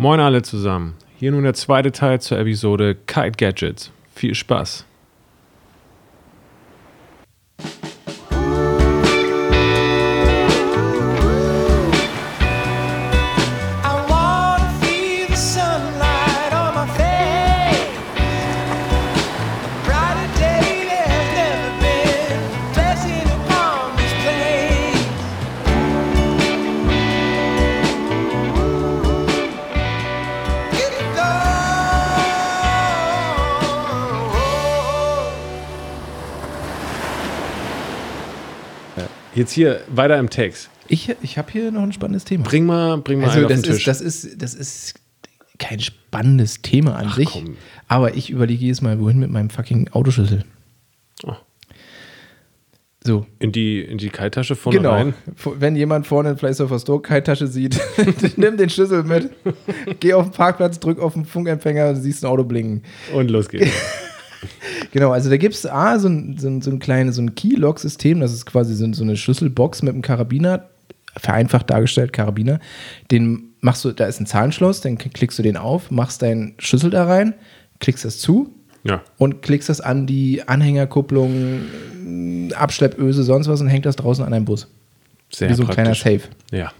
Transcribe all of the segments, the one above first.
Moin alle zusammen. Hier nun der zweite Teil zur Episode Kite Gadgets. Viel Spaß. Jetzt hier weiter im Text. Ich, ich habe hier noch ein spannendes Thema. Bring mal, bring mal Also das auf den Tisch. ist, das, ist, das ist kein spannendes Thema an Ach, sich. komm. Aber ich überlege jedes Mal, wohin mit meinem fucking Autoschlüssel. Oh. So, in die, in die Kite-Tasche vorne genau. rein. Wenn jemand vorne in Fleiß auf der Store-Tasche sieht, nimm den Schlüssel mit, geh auf den Parkplatz, drück auf den Funkempfänger und siehst ein Auto blinken. Und los geht's. Genau, also da gibt es A, so ein, so ein, so ein kleines, so ein Key-Lock-System, das ist quasi so, so eine Schlüsselbox mit einem Karabiner, vereinfacht dargestellt Karabiner. Den machst du, da ist ein Zahlenschloss, dann klickst du den auf, machst deinen Schlüssel da rein, klickst das zu ja. und klickst das an die Anhängerkupplung, Abschleppöse, sonst was und hängt das draußen an einem Bus. Sehr Wie so ein kleiner praktisch. Safe. Ja.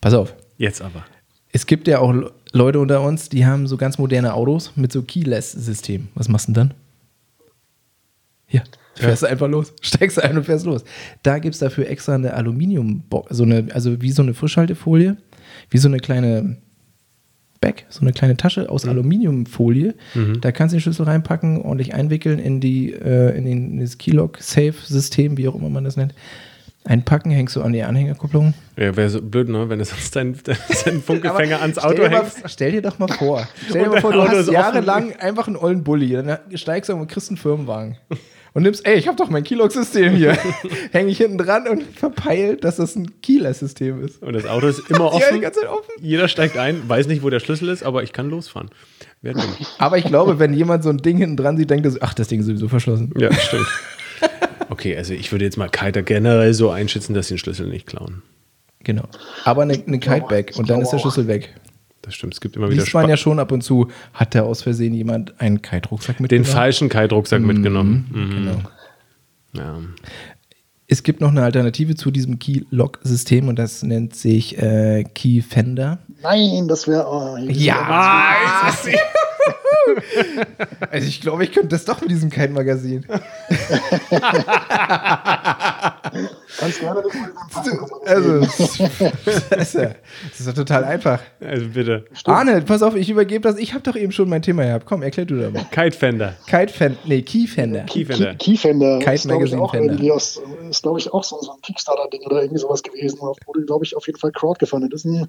Pass auf. Jetzt aber. Es gibt ja auch Leute unter uns, die haben so ganz moderne Autos mit so Keyless-System. Was machst du denn dann? Hier, fährst du einfach los. Steigst du ein und fährst los. Da gibt es dafür extra eine aluminium so eine, also wie so eine Frischhaltefolie, wie so eine kleine Bag, so eine kleine Tasche aus Aluminiumfolie. Da kannst du den Schlüssel reinpacken, ordentlich einwickeln in die, äh, in, den, in das Keylock-Safe-System, wie auch immer man das nennt. Einpacken, hängst du an die Anhängerkupplung. Ja, wäre so blöd, ne? Wenn du sonst deinen dein Funkgefänger ans stell Auto mal, hängst. Stell dir doch mal vor. Stell dir mal vor, du Auto hast jahrelang einfach einen ollen Bulli. Dann steigst du und kriegst einen Firmenwagen. Und nimmst, ey, ich habe doch mein Keylog-System hier. Häng ich hinten dran und verpeilt, dass das ein Keyless-System ist. Und das Auto ist immer Ja, die offen. ganze Zeit offen. Jeder steigt ein, weiß nicht, wo der Schlüssel ist, aber ich kann losfahren. Aber ich glaube, wenn jemand so ein Ding hinten dran sieht, denkt er so, ach, das Ding ist sowieso verschlossen. Ja, stimmt. Okay, also ich würde jetzt mal Kiter generell so einschätzen, dass sie den Schlüssel nicht klauen. Genau. Aber eine, eine Kitebag und dann ist der. Schlüssel weg. Das stimmt. Es gibt immer wieder Liest man Spa ja schon ab und zu, hat da aus Versehen jemand einen Kite-Rucksack den mitgenommen? falschen Kite-Rucksack mitgenommen. Mhm. Genau. Ja. Es gibt noch eine Alternative zu diesem Key-Lock-System und das nennt sich äh, Key Fender. Nein, das wäre. Oh, Ja! also ich glaube, ich könnte das doch mit diesem Kite-Magazin. Ganz gerne das anpacken. Also, das ist, das ja, das ist doch total einfach. Also bitte. Arne, pass auf, ich übergebe das. Ich habe doch eben schon mein Thema gehabt. Komm, erklär du da mal. Kite Fender. Kite Fender, nee, Key Fender. Keyfender. Key- Keyfender. Kite ist, glaube ich, Magazine auch Fender. aus, ist, glaube ich, auch so, so ein Kickstarter-Ding oder irgendwie sowas gewesen. Wurde, glaube ich, auf jeden Fall crowdgefundet. Das ist ein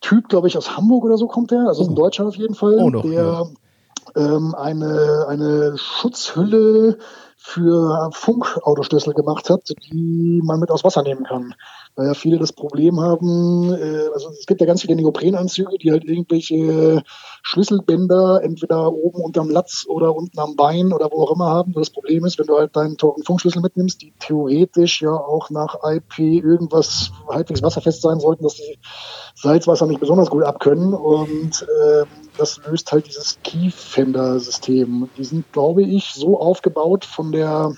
Typ, glaube ich, aus Hamburg oder so kommt der. Also ist ein Deutscher auf jeden Fall. Oh, noch, der ja. Ähm, eine, eine Schutzhülle für Funkautoschlüssel gemacht hat, die man mit aus Wasser nehmen kann. Weil ja viele das Problem haben, äh, also es gibt ja ganz viele Neoprenanzüge, die halt irgendwelche Schlüsselbänder entweder oben unterm Latz oder unten am Bein oder wo auch immer haben. Das Problem ist, wenn du halt deinen teuren Funkschlüssel mitnimmst, die theoretisch ja auch nach IP irgendwas halbwegs wasserfest sein sollten, dass die Salzwasser nicht besonders gut abkönnen. Und ähm, das löst halt dieses Keyfender-System. Die sind, glaube ich, so aufgebaut von der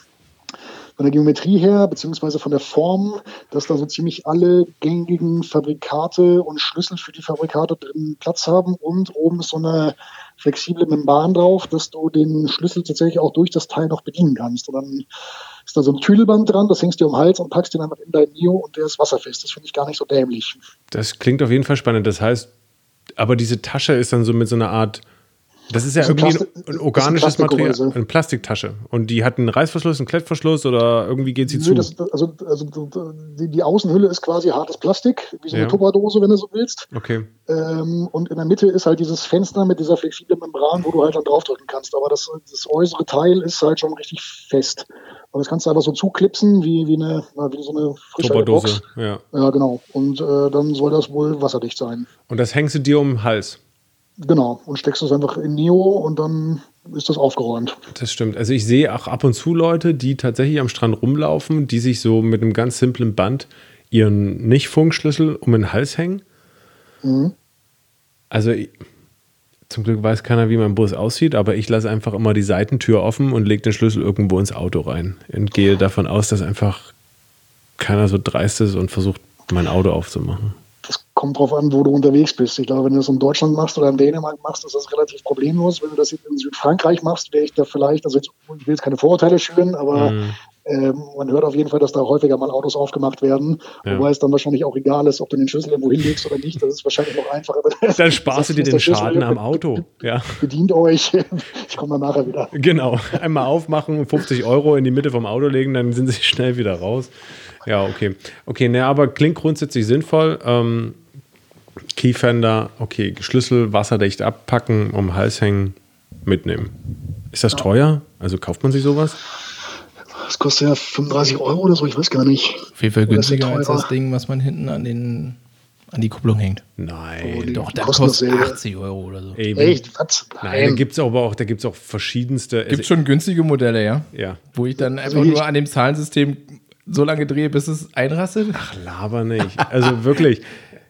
von der Geometrie her, beziehungsweise von der Form, dass da so ziemlich alle gängigen Fabrikate und Schlüssel für die Fabrikate drin Platz haben und oben ist so eine flexible Membran drauf, dass du den Schlüssel tatsächlich auch durch das Teil noch bedienen kannst. Und dann ist da so ein Tüdelband dran, das hängst du um Hals und packst den einfach in dein Neo und der ist wasserfest. Das finde ich gar nicht so dämlich. Das klingt auf jeden Fall spannend. Das heißt, aber diese Tasche ist dann so mit so einer Art. Das ist ja Das ist irgendwie Plastik- ein, das ein organisches Material, eine Plastiktasche. Und die hat einen Reißverschluss, einen Klettverschluss oder irgendwie geht sie Nö, zu. das, also, also die, die Außenhülle ist quasi hartes Plastik, wie so eine Ja. Tupperdose, wenn du so willst. okay. Ähm, und in der Mitte ist halt dieses Fenster mit dieser flexiblen Membran, wo du halt dann draufdrücken kannst. Aber das, das äußere Teil ist halt schon richtig fest. Und das kannst du einfach so zuklipsen, wie, wie, eine, wie so eine frische Tupperdose. Box. Ja. Ja, genau. Und äh, dann soll das wohl wasserdicht sein. Und das hängst du dir um den Hals. Genau. Und steckst es einfach in Neo und dann ist das aufgeräumt. Das stimmt. Also ich sehe auch ab und zu Leute, die tatsächlich am Strand rumlaufen, die sich so mit einem ganz simplen Band ihren Nicht-Funkschlüssel um den Hals hängen. Mhm. Also zum Glück weiß keiner, wie mein Bus aussieht, aber ich lasse einfach immer die Seitentür offen und lege den Schlüssel irgendwo ins Auto rein. Und gehe davon aus, dass einfach keiner so dreist ist und versucht, mein Auto aufzumachen. Kommt drauf an, wo du unterwegs bist. Ich glaube, wenn du das in Deutschland machst oder in Dänemark machst, ist das relativ problemlos. Wenn du das jetzt in Südfrankreich machst, wäre ich da vielleicht, also jetzt, ich will jetzt keine Vorurteile schüren, aber Mhm. ähm, man hört auf jeden Fall, dass da häufiger mal Autos aufgemacht werden. Ja. Wobei es dann wahrscheinlich auch egal ist, ob du den Schlüssel irgendwo hinlegst oder nicht. Das ist wahrscheinlich noch einfacher. Dann sparst du dir den Schlüssel Schaden am be- Auto. Ja, Bedient euch. Ich komme dann nachher wieder. genau. Einmal aufmachen, 50 Euro in die Mitte vom Auto legen, dann sind sie schnell wieder raus. Ja, okay. Okay, ne, aber klingt grundsätzlich sinnvoll. Ähm, Keyfender, okay, Schlüssel wasserdicht abpacken, um den Hals hängen, mitnehmen. Ist das teuer? Also kauft man sich sowas? Das kostet ja 35 Euro oder so, ich weiß gar nicht. Auf jeden Fall günstiger als das Ding, was man hinten an, den, an die Kupplung hängt. Nein. Oh, Doch, das kostet dasselbe. 80 Euro oder so. Ey, Echt? Was? Nein, da gibt es aber auch, da gibt's auch verschiedenste. Gibt schon günstige Modelle, ja? Ja. Wo ich dann einfach ich- nur an dem Zahlensystem so lange drehe, bis es einrastet. Ach, laber nicht. Also wirklich,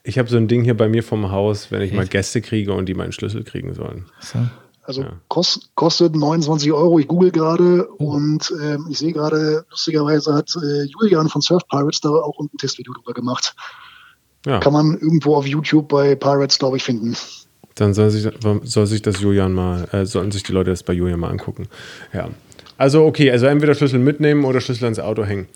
ich habe so ein Ding hier bei mir vom Haus, wenn ich mal Gäste kriege und die meinen Schlüssel kriegen sollen. So. Also kost, kostet 29 Euro. Ich google gerade Oh. und ähm, ich sehe gerade, lustigerweise hat äh, Julian von Surf Pirates da auch ein Testvideo drüber gemacht. Ja, Kann man irgendwo auf YouTube bei Pirates, glaube ich, finden. dann soll sich, soll sich das Julian mal, äh, sollen sich die Leute das bei Julian mal angucken. Ja. Also okay, also entweder Schlüssel mitnehmen oder Schlüssel ans Auto hängen.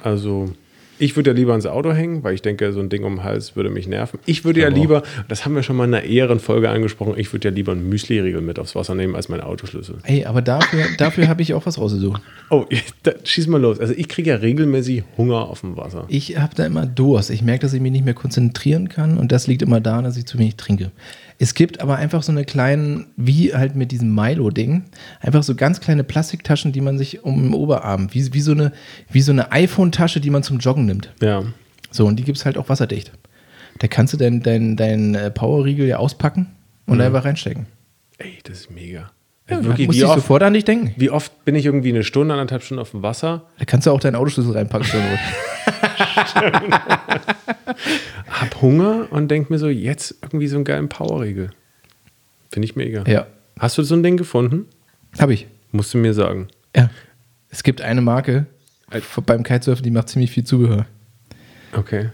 Also ich würde ja lieber ans Auto hängen, weil ich denke, so ein Ding um den Hals würde mich nerven. Ich würde ja lieber, das haben wir schon mal in einer eheren Folge angesprochen, ich würde ja lieber einen Müsli-Riegel mit aufs Wasser nehmen als meinen Autoschlüssel. Ey, aber dafür, dafür habe ich auch was rausgesucht. Oh, da, schieß mal los. Also ich kriege ja regelmäßig Hunger auf dem Wasser. Ich habe da immer Durst. Ich merke, dass ich mich nicht mehr konzentrieren kann und das liegt immer daran, dass ich zu wenig trinke. Es gibt aber einfach so eine kleinen, wie halt mit diesem Milo-Ding, einfach so ganz kleine Plastiktaschen, die man sich um den Oberarm, wie, wie so eine, wie so eine iPhone-Tasche, die man zum Joggen nimmt. Ja. So, und die gibt es halt auch wasserdicht. Da kannst du deinen dein, dein äh, Powerriegel ja auspacken und einfach reinstecken. Ey, das ist mega. Ja, wirklich, muss wie, ich oft, sofort an dich denken. wie oft bin ich irgendwie eine Stunde, anderthalb Stunden auf dem Wasser, Da kannst du auch deinen Autoschlüssel reinpacken. hab Hunger und denk mir so, jetzt irgendwie so einen geilen Powerriegel. Finde ich mega. ja, Hast du so ein Ding gefunden? habe ich. Musst du mir sagen. Ja. Es gibt eine Marke äh, beim Kitesurfen, die macht ziemlich viel Zubehör. Okay.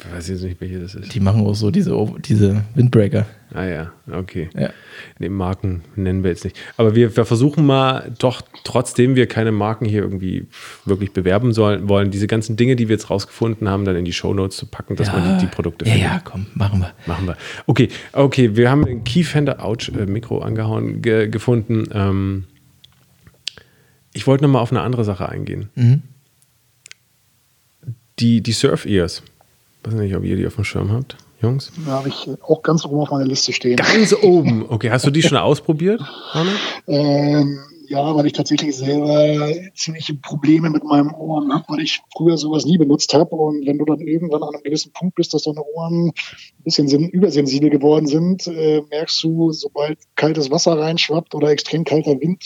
Ich weiß jetzt nicht, welche das ist. Die machen auch so diese, diese Windbreaker. Ah ja, okay. Ja. Nee, Marken nennen wir jetzt nicht. Aber wir, wir versuchen mal, doch trotzdem wir keine Marken hier irgendwie wirklich bewerben sollen, wollen, diese ganzen Dinge, die wir jetzt rausgefunden haben, dann in die Shownotes zu packen, dass man die, die Produkte Ja, findet. ja, komm, machen wir. Machen wir. Okay, okay, wir haben ein Keyfender Ouch äh, Mikro angehauen ge gefunden. Ähm, ich wollte noch mal auf eine andere Sache eingehen. Mhm. Die, die Surf Ears. Weiß nicht, ob ihr die auf dem Schirm habt, Jungs. Da habe ich auch ganz oben auf meiner Liste stehen. Ganz oben. Okay, hast du die schon ausprobiert, Arne? Ähm, ja, weil ich tatsächlich selber ziemliche Probleme mit meinem Ohren habe, weil ich früher sowas nie benutzt habe. Und wenn du dann irgendwann an einem gewissen Punkt bist, dass deine Ohren ein bisschen sen- übersensibel geworden sind, äh, merkst du, sobald kaltes Wasser reinschwappt oder extrem kalter Wind,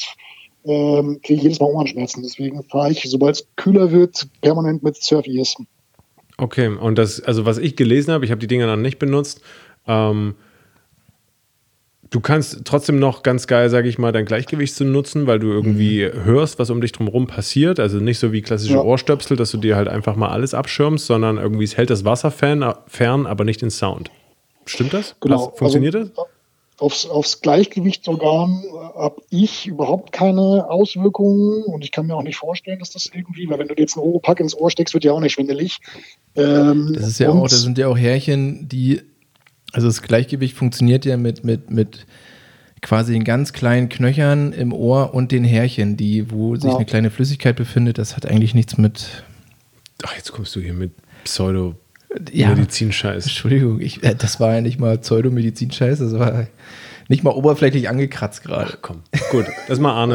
ähm, kriege ich jedes Mal Ohrenschmerzen. Deswegen fahre ich, sobald es kühler wird, permanent mit Surf-Ears. Okay, und das, also was ich gelesen habe, ich habe die Dinger noch nicht benutzt. Ähm, du kannst trotzdem noch ganz geil, sage ich mal, dein Gleichgewicht zu nutzen, weil du irgendwie hörst, was um dich drumherum passiert. Also nicht so wie klassische Ja. Ohrstöpsel, dass du dir halt einfach mal alles abschirmst, sondern irgendwie es hält das Wasser fern, fern aber nicht den Sound. Stimmt das? Genau. Pass- Funktioniert also, das? Aufs, aufs Gleichgewichtsorgan habe ich überhaupt keine Auswirkungen und ich kann mir auch nicht vorstellen, dass das irgendwie, weil wenn du dir jetzt einen Oropack ins Ohr steckst, wird ja auch nicht schwindelig. Ähm, Das ist ja auch, das sind ja auch Härchen, die, also das Gleichgewicht funktioniert ja mit, mit, mit quasi den ganz kleinen Knöchern im Ohr und den Härchen, die, wo sich Ja. eine kleine Flüssigkeit befindet. Das hat eigentlich nichts mit, Ach, jetzt kommst du hier mit Pseudo. ja, Medizinscheiß. Entschuldigung, ich, äh, das war ja nicht mal Pseudomedizin-Scheiß, das war nicht mal oberflächlich angekratzt gerade. Komm, gut, lass mal Arne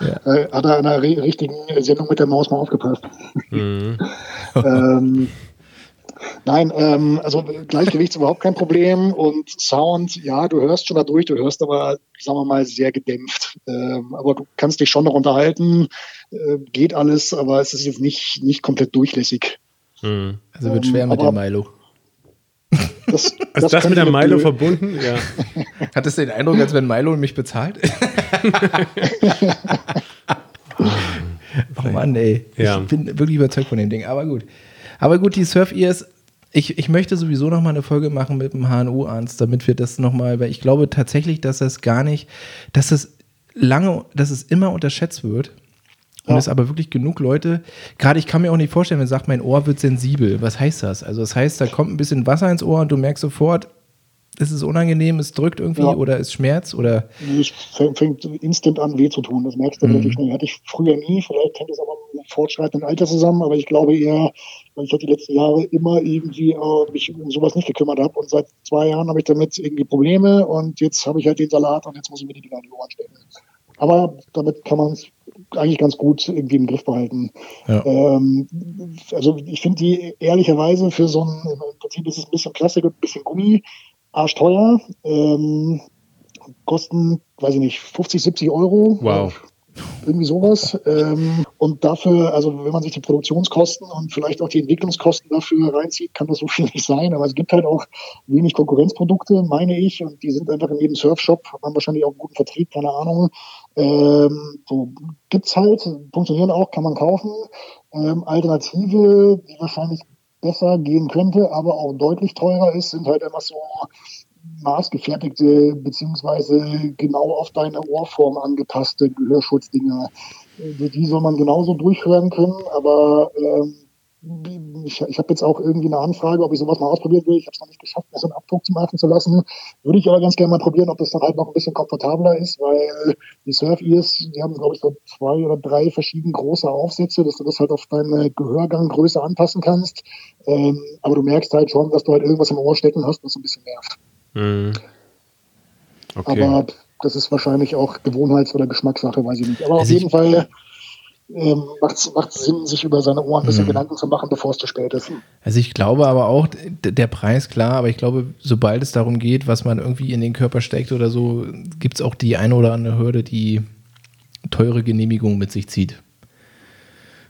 Ja. äh, hat er an einer re richtigen Sendung mit der Maus mal aufgepasst. Mhm. ähm, nein, ähm, also Gleichgewicht ist überhaupt kein Problem und Sound, ja, du hörst schon dadurch, du hörst aber, sagen wir mal, sehr gedämpft. Ähm, aber du kannst dich schon noch unterhalten, äh, geht alles, aber es ist jetzt nicht, nicht komplett durchlässig. Mhm. Also wird schwer mit aber- dem Milo. Das, Ist das, mit der Milo verbunden? Ja. Hat es den Eindruck, als wenn Milo mich bezahlt? oh Mann, ey. Ja. Ich bin wirklich überzeugt von dem Ding. Aber gut. Aber gut, die Surf-Ears, ich, ich möchte sowieso noch mal eine Folge machen mit dem HNO-Arzt, damit wir das noch mal, weil ich glaube tatsächlich, dass das gar nicht, dass es lange, dass es immer unterschätzt wird. Und Ja. es aber wirklich genug Leute, gerade ich kann mir auch nicht vorstellen, wenn man sagt, mein Ohr wird sensibel. Was heißt das? Also das heißt, da kommt ein bisschen Wasser ins Ohr und du merkst sofort, ist es unangenehm, es drückt irgendwie Ja. oder es schmerzt oder Nee, Es fängt, instant an, weh zu tun. Das merkst Mhm. du relativ schnell. Hatte ich früher nie. Vielleicht hängt es aber mit dem fortschreitenden Alter zusammen. Aber ich glaube eher, weil ich halt die letzten Jahre immer irgendwie äh, mich um sowas nicht gekümmert habe. Und seit zwei Jahren habe ich damit irgendwie Probleme. Und jetzt habe ich halt den Salat und jetzt muss ich mir die Dinger in die Ohren stecken. Aber damit kann man es eigentlich ganz gut irgendwie im Griff behalten. Ja. Ähm, also ich finde die ehrlicherweise für so ein, im Prinzip ist es ein bisschen Plastik und ein bisschen Gummi, arschteuer. Ähm, kosten, weiß ich nicht, 50, 70 Euro. Wow. Irgendwie sowas. Ähm, und dafür, also wenn man sich die Produktionskosten und vielleicht auch die Entwicklungskosten dafür reinzieht, kann das so viel nicht sein. Aber es gibt halt auch wenig Konkurrenzprodukte, meine ich. Und die sind einfach in jedem Surfshop, haben wahrscheinlich auch einen guten Vertrieb, keine Ahnung. Ähm, so gibt's halt, funktionieren auch, kann man kaufen. Ähm, Alternative, die wahrscheinlich besser gehen könnte, aber auch deutlich teurer ist, sind halt einfach so maßgefertigte beziehungsweise genau auf deine Ohrform angepasste Gehörschutzdinger. Äh, Die soll man genauso durchhören können, aber ähm, ich, ich habe jetzt auch irgendwie eine Anfrage, ob ich sowas mal ausprobieren will. Ich habe es noch nicht geschafft, mir so einen Abdruck zu machen zu lassen. Würde ich aber ganz gerne mal probieren, ob das dann halt noch ein bisschen komfortabler ist, weil die Surf-Ears, die haben, glaube ich, so zwei oder drei verschiedene große Aufsätze, dass du das halt auf deine Gehörganggröße anpassen kannst. Ähm, aber du merkst halt schon, dass du halt irgendwas im Ohr stecken hast, was so ein bisschen nervt. Mhm. Okay. Aber das ist wahrscheinlich auch Gewohnheits- oder Geschmackssache, weiß ich nicht. Aber auf Also ich- jeden Fall ähm, macht es Sinn, sich über seine Ohren ein bisschen Mhm. Gedanken zu machen, bevor es zu spät ist. Also ich glaube aber auch, der Preis, klar, aber ich glaube, sobald es darum geht, was man irgendwie in den Körper steckt oder so, gibt es auch die eine oder andere Hürde, die teure Genehmigung mit sich zieht.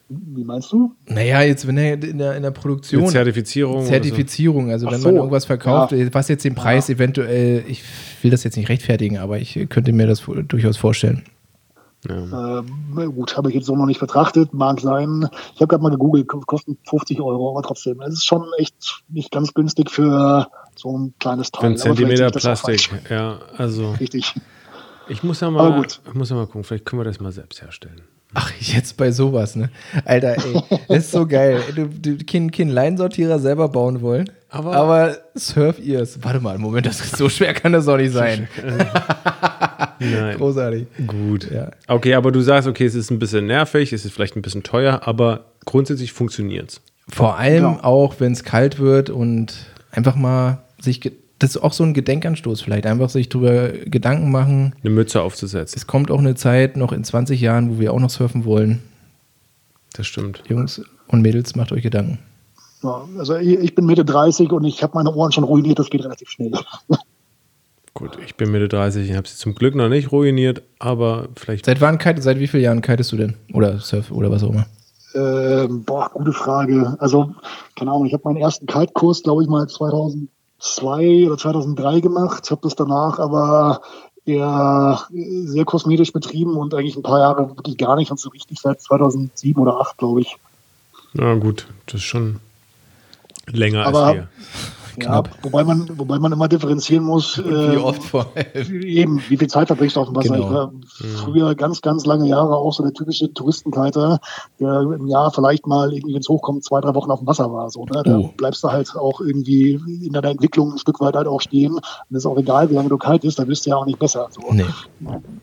Wie meinst du? Naja, jetzt wenn er in der, in der Produktion. Mit Zertifizierung. Zertifizierung, also Ach wenn so, man irgendwas verkauft, ja. was jetzt den Preis eventuell, ich will das jetzt nicht rechtfertigen, aber ich könnte mir das durchaus vorstellen. Ja. Ähm, na gut, habe ich jetzt so noch nicht betrachtet, mag sein. Ich habe gerade mal gegoogelt, kosten 50 Euro, aber trotzdem, es ist schon echt nicht ganz günstig für so ein kleines Für Teil. einen Aber vielleicht Zentimeter auch Plastik. Ja, also Richtig. ich muss ja mal, gut. ich muss ja mal gucken, vielleicht können wir das mal selbst herstellen. Ach, jetzt bei sowas, ne? Alter, ey, das ist so geil. Du, du kein, kein Leinsortierer selber bauen wollen, Aber- aber, Surf-Ears. Warte mal, Moment, das ist so schwer kann das doch nicht sein. Nein. Großartig. Gut. Ja. Okay, aber du sagst, okay, es ist ein bisschen nervig, es ist vielleicht ein bisschen teuer, aber grundsätzlich funktioniert es. Vor allem Ja. auch, wenn es kalt wird und einfach mal sich, das ist auch so ein Gedenkanstoß vielleicht, einfach sich drüber Gedanken machen. Eine Mütze aufzusetzen. Es kommt auch eine Zeit, noch in 20 Jahren, wo wir auch noch surfen wollen. Das stimmt. Jungs und Mädels, macht euch Gedanken. Ja, also ich bin Mitte 30 und ich habe meine Ohren schon ruiniert, das geht relativ schnell. Gut, ich bin Mitte 30, ich habe sie zum Glück noch nicht ruiniert, aber vielleicht. Seit wann kite, seit wie vielen Jahren kitest du denn? Oder Surf oder was auch immer? Ähm, boah, gute Frage. Also, keine Ahnung, ich habe meinen ersten Kaltkurs, glaube ich, mal 2002 oder 2003 gemacht, habe das danach aber eher sehr kosmetisch betrieben und eigentlich ein paar Jahre wirklich gar nicht und so richtig seit 2007 oder 2008, glaube ich. Na gut, das ist schon länger Aber- als wir. Knapp. Ja, wobei man, wobei man immer differenzieren muss. Wie äh, oft vor allem? Eben, wie viel Zeit verbringst du auf dem Wasser? Genau. Ich war früher ganz, ganz lange Jahre auch so der typische Touristenkiter, der im Jahr vielleicht mal irgendwie, wenn es hochkommt, zwei, drei Wochen auf dem Wasser war. So, ne? Da Oh. bleibst du halt auch irgendwie in deiner Entwicklung ein Stück weit halt auch stehen. Und es ist auch egal, wie lange du kalt bist, da bist du ja auch nicht besser. So. Nee.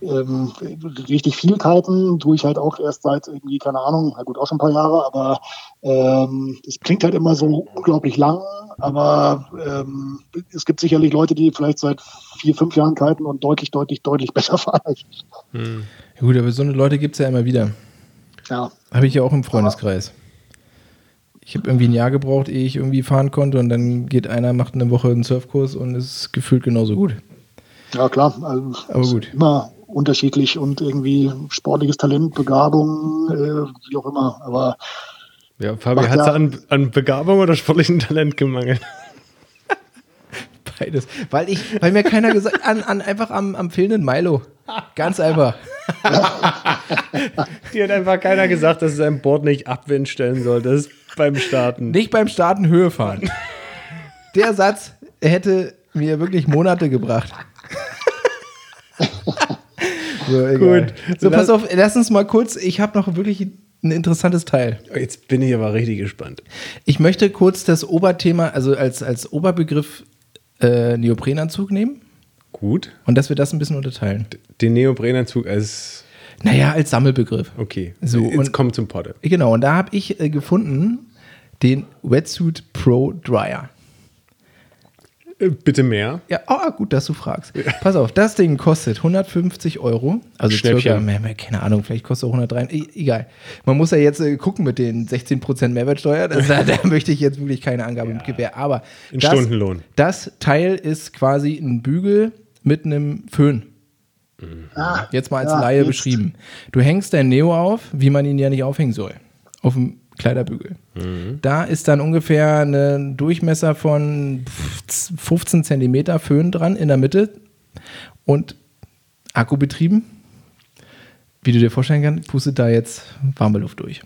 Ähm, richtig viel kiten tue ich halt auch erst seit irgendwie, keine Ahnung, na gut, auch schon ein paar Jahre, aber ähm, das klingt halt immer so unglaublich lang, aber ähm, es gibt sicherlich Leute, die vielleicht seit vier, fünf Jahren kiten und deutlich, deutlich, deutlich besser fahren als ich. Hm. Ja, Gut, aber so eine Leute gibt es ja immer wieder. Ja, Habe ich ja auch im Freundeskreis. Ich habe irgendwie ein Jahr gebraucht, ehe ich irgendwie fahren konnte und dann geht einer, macht eine Woche einen Surfkurs und ist gefühlt genauso gut. ja klar. Also, Aber gut. Immer unterschiedlich und irgendwie sportliches Talent, Begabung, äh, wie auch immer. Aber Ja, Fabi, hat es an, an Begabung oder sportlichem Talent gemangelt? Beides. Weil ich, weil mir keiner gesagt an, an einfach am, am fehlenden Milo. Ganz einfach. Dir hat einfach keiner gesagt, dass es ein Board nicht Abwind stellen soll. Das ist beim Starten. Nicht beim Starten Höhe fahren. Der Satz hätte mir wirklich Monate gebracht. so, egal. Gut. So, pass auf, lass uns mal kurz. Ich habe noch wirklich ein interessantes Teil. Jetzt bin ich aber richtig gespannt. Ich möchte kurz das Oberthema, also als, als Oberbegriff äh, Neoprenanzug nehmen Gut. und dass wir das ein bisschen unterteilen. Den Neoprenanzug als. Naja, als Sammelbegriff. Okay. So, Jetzt und- kommt zum Potte. Genau, und da habe ich äh, gefunden den Wetsuit Pro Dryer. Äh, Bitte mehr. Ja, oh, gut, dass du fragst. Pass auf, das Ding kostet 150 Euro. Also circa, mehr, mehr, keine Ahnung, vielleicht kostet es auch 103. E egal. Man muss ja jetzt äh, gucken mit den 16% Mehrwertsteuer. Das, da, da möchte ich jetzt wirklich keine Angabe mit Gewähr. Aber In das, Stundenlohn. das Teil ist quasi ein Bügel mit einem Föhn. Ah, Jetzt mal als ja, Laie jetzt. beschrieben. Du hängst dein Neo auf, wie man ihn ja nicht aufhängen soll. Auf dem Kleiderbügel. Da ist dann ungefähr ein Durchmesser von 15 Zentimeter Föhn dran in der Mitte und Akku betrieben. Wie du dir vorstellen kannst, pustet da jetzt warme Luft durch.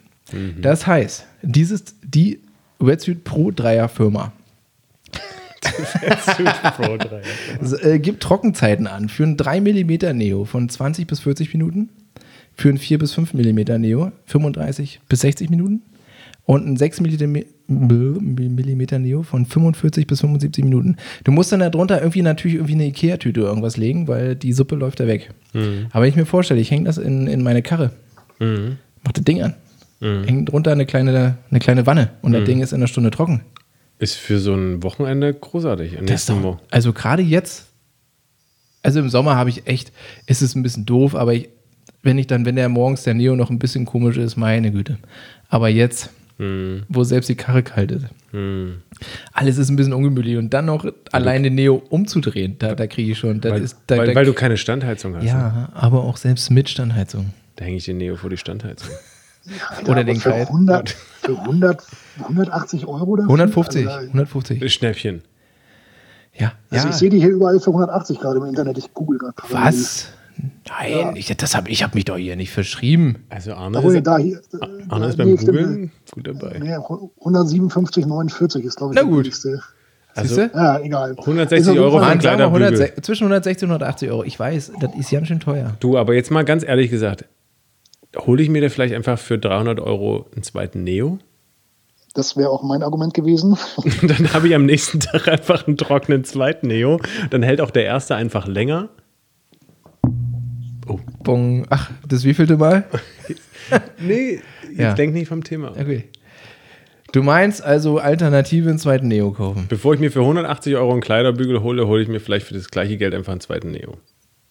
Das heißt, dieses, die Wetsuit Pro 3er Firma Pro 3. Es, äh, gibt Trockenzeiten an für einen 3 mm Neo von 20 bis 40 Minuten, für einen 4 bis 5 mm Neo 35 bis 60 Minuten und einen 6 mm Neo von 45 bis 75 Minuten. Du musst dann darunter irgendwie natürlich irgendwie eine Ikea-Tüte irgendwas legen, weil die Suppe läuft da weg. Aber wenn ich mir vorstelle, ich hänge das in, in meine Karre, mach das Ding an, hängt drunter eine kleine, eine kleine Wanne und das Ding ist in einer Stunde trocken. Ist für so ein Wochenende großartig. Doch, also gerade jetzt, also im Sommer habe ich echt, ist es ein bisschen doof, aber ich, wenn ich dann, wenn der morgens der Neo noch ein bisschen komisch ist, meine Güte. Aber jetzt, Hm, wo selbst die Karre kalt ist, hm. alles ist ein bisschen ungemütlich und dann noch allein den Neo umzudrehen, da, da kriege ich schon, Weil, ist, da, weil, da, weil du keine Standheizung hast. ne? ja, aber auch selbst mit Standheizung. Da hänge ich den Neo vor die Standheizung. Alter, Oder den für Kalt. 100, für 100, 180 Euro dafür? 150, Also, 150. Schnäppchen. Ja, also ja. ich sehe die hier überall für 180 gerade im Internet. Ich google gerade. Was? Nein, ich, das hab, ich habe mich doch hier nicht verschrieben. Also Arne Obwohl, ist, da hier, Arne da- ist beim nee. Googlen gut dabei. Nee, 157,49 ist, glaube ich, Na der gut. billigste. Also Siehste? Ja, egal. 160 Ist auf jeden Euro für sagen wir Kleiderbügel. 106 zwischen 160 und 180 Euro. Ich weiß, das ist ganz schön teuer. Du, aber jetzt mal ganz ehrlich gesagt, hole ich mir da vielleicht einfach für 300 Euro einen zweiten Neo? Das wäre auch mein Argument gewesen. Dann habe ich am nächsten Tag einfach einen trockenen zweiten Neo. Dann hält auch der erste einfach länger. Bong. Ach, das wievielte Mal? Nee, jetzt Ja. denk nicht vom Thema. Okay. Du meinst also Alternative einen zweiten Neo kaufen? Bevor ich mir für 180 Euro einen Kleiderbügel hole, hole ich mir vielleicht für das gleiche Geld einfach einen zweiten Neo.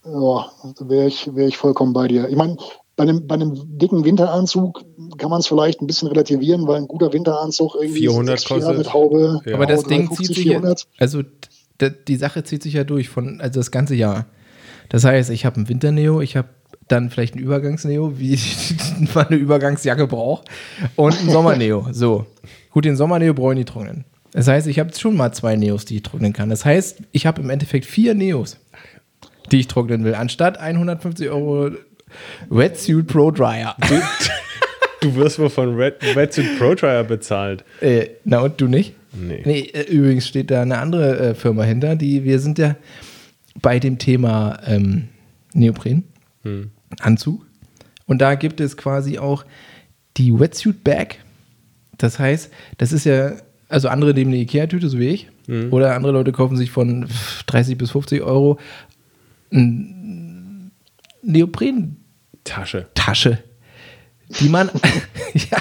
Ja, da wäre ich, wär ich vollkommen bei dir. Ich meine, bei einem, bei einem dicken Winteranzug kann man es vielleicht ein bisschen relativieren, weil ein guter Winteranzug irgendwie 400 6,4 kostet. mit Haube. Ja. Aber das Ding 350, zieht sich ja, 400. also die Sache zieht sich ja durch von also das ganze Jahr. Das heißt, ich habe einen Winterneo, ich habe dann vielleicht ein Übergangsneo, wie man eine Übergangsjacke braucht, und ein Sommerneo. So. Gut, den Sommerneo brauche ich nicht trocknen. Das heißt, ich habe schon mal zwei Neos, die ich trocknen kann. Das heißt, ich habe im Endeffekt vier Neos, die ich trocknen will, anstatt 150 Euro Wetsuit Pro Dryer. Du wirst wohl von Red, Wetsuit Pro Dryer bezahlt. Äh, na und du nicht? Nee. Nee, äh, übrigens steht da eine andere äh, Firma hinter, die wir sind ja bei dem Thema ähm, Neopren, Anzug. Und da gibt es quasi auch die Wetsuit Bag. Das heißt, das ist ja, also andere nehmen eine Ikea-Tüte, so wie ich, oder andere Leute kaufen sich von 30 bis 50 Euro ein Neopren-Tasche Tasche. die man, ja,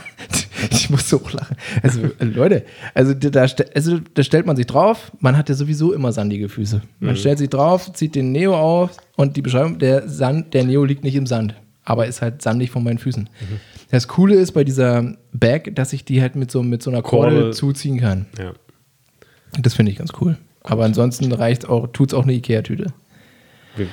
ich muss so lachen. Also, äh, Leute, also da, also da stellt man sich drauf, man hat ja sowieso immer sandige Füße. Man stellt sich drauf, zieht den Neo auf und die Beschreibung, der Sand, der Neo liegt nicht im Sand, aber ist halt sandig von meinen Füßen. Das Coole ist bei dieser Bag, dass ich die halt mit so, mit so einer Kordel Kordel. zuziehen kann. Ja. Das finde ich ganz cool. Aber ansonsten reicht auch, tut's auch eine Ikea-Tüte. Wir-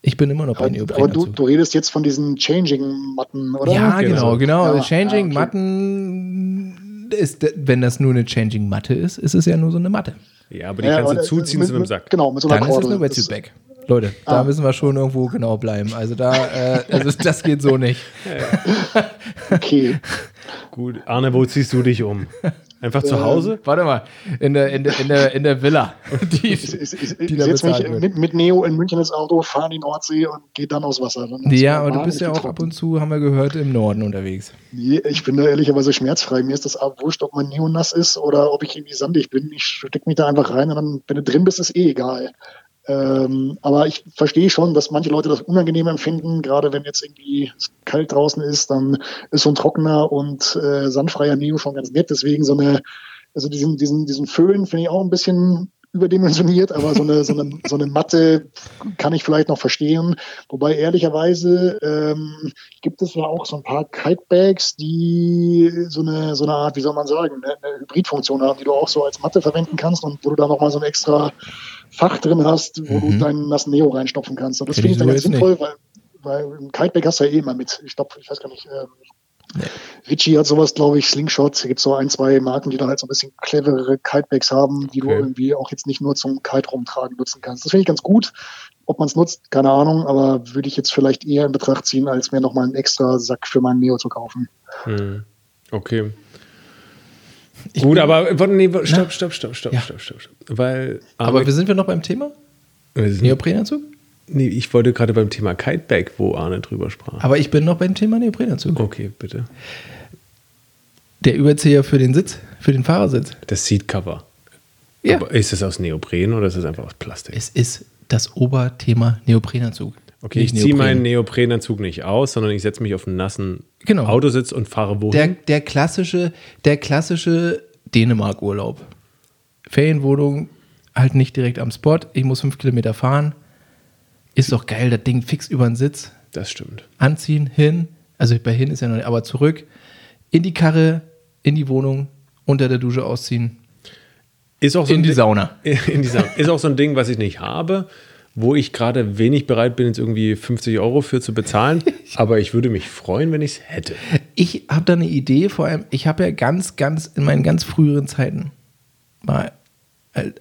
Ich bin immer noch bei Aber, aber du, du redest jetzt von diesen Changing-Matten, oder? Ja, genau, Genau. genau. Ja, Changing, ja, okay. Matten, ist, wenn das nur eine Changing Matte ist, ist es ja nur so eine Matte. Ja, aber die Ja, kannst du zuziehen mit- zu einem Sack. Genau, mit so einer Dann ist es Kordel. eine Wetsuit Bag. Leute, da Ah. müssen wir schon irgendwo genau bleiben. Also da, äh, also das geht so nicht. Okay. Gut, Arne, wo ziehst du dich um? Einfach zu Hause? Warte mal, in der, in der, in der, in der Villa. Die, Ich, ich, ich, die ich setze mich mit, mit Neo in München ins Auto, fahre in die Nordsee und gehe dann aufs Wasser. Dann Ja, aber du bist ja auch ab und zu, haben wir gehört, im Norden unterwegs. Nee, ich bin da ehrlicherweise schmerzfrei. Mir ist das auch wurscht, ob mein Neo nass ist oder ob ich irgendwie sandig bin. Ich stecke mich da einfach rein und dann, wenn du drin bist, ist eh egal. Ähm, aber ich verstehe schon, dass manche Leute das unangenehm empfinden, gerade wenn jetzt irgendwie kalt draußen ist, dann ist so ein trockener und äh, sandfreier Neo schon ganz nett. Deswegen so eine, also diesen, diesen, diesen Föhn finde ich auch ein bisschen überdimensioniert, aber so eine, so eine, so eine Matte kann ich vielleicht noch verstehen. Wobei ehrlicherweise ähm, gibt es ja auch so ein paar Kitebags, die so eine, so eine Art, wie soll man sagen, eine, eine Hybridfunktion haben, die du auch so als Matte verwenden kannst und wo du da nochmal so ein extra Fach drin hast, wo du deinen nassen Neo reinstopfen kannst. Und das finde ich dann ganz sinnvoll, weil, weil ein Kitebag hast du ja eh immer mit. Ich glaube, ich weiß gar nicht, ähm, Ritchie hat sowas, glaube ich, Slingshot. Es gibt so ein, zwei Marken, die dann halt so ein bisschen cleverere Kitebags haben, die du Okay. irgendwie auch jetzt nicht nur zum Kite rumtragen nutzen kannst. Das finde ich ganz gut. Ob man es nutzt, keine Ahnung, aber würde ich jetzt vielleicht eher in Betracht ziehen, als mir nochmal einen extra Sack für meinen Neo zu kaufen. Hm. Okay. Gut, aber nee, stopp, stopp, stopp, stopp, Ja. stopp, stopp, stopp. Weil, Aber wir sind wir noch beim Thema? Neoprenanzug? nee, ich wollte gerade beim Thema Kitebag, wo Arne drüber sprach. Aber ich bin noch beim Thema Neoprenanzug. Okay, bitte. Der Überzieher für den Sitz, für den Fahrersitz. Das Seatcover. Ja. Aber ist es aus Neopren oder ist es einfach aus Plastik? Es ist das Oberthema Neoprenanzug. Okay, Nicht ich ziehe meinen Neoprenanzug nicht aus, sondern ich setze mich auf einen nassen Genau. Autositz und fahre wohin. Der, der klassische, der klassische Dänemark-Urlaub. Ferienwohnung, halt nicht direkt am Spot. Ich muss fünf Kilometer fahren. Ist doch geil, das Ding fix über den Sitz. das stimmt. Anziehen, hin. Also bei hin ist ja noch nicht, aber zurück. In die Karre, in die Wohnung, unter der Dusche ausziehen. Ist auch so In die Ding- Sauna. In die Sauna. Ist auch so ein Ding, was ich nicht habe, wo ich gerade wenig bereit bin, jetzt irgendwie 50 Euro für zu bezahlen. aber ich würde mich freuen, wenn ich es hätte. Ich habe da eine Idee, vor allem, ich habe ja ganz, ganz, in meinen ganz früheren Zeiten mal,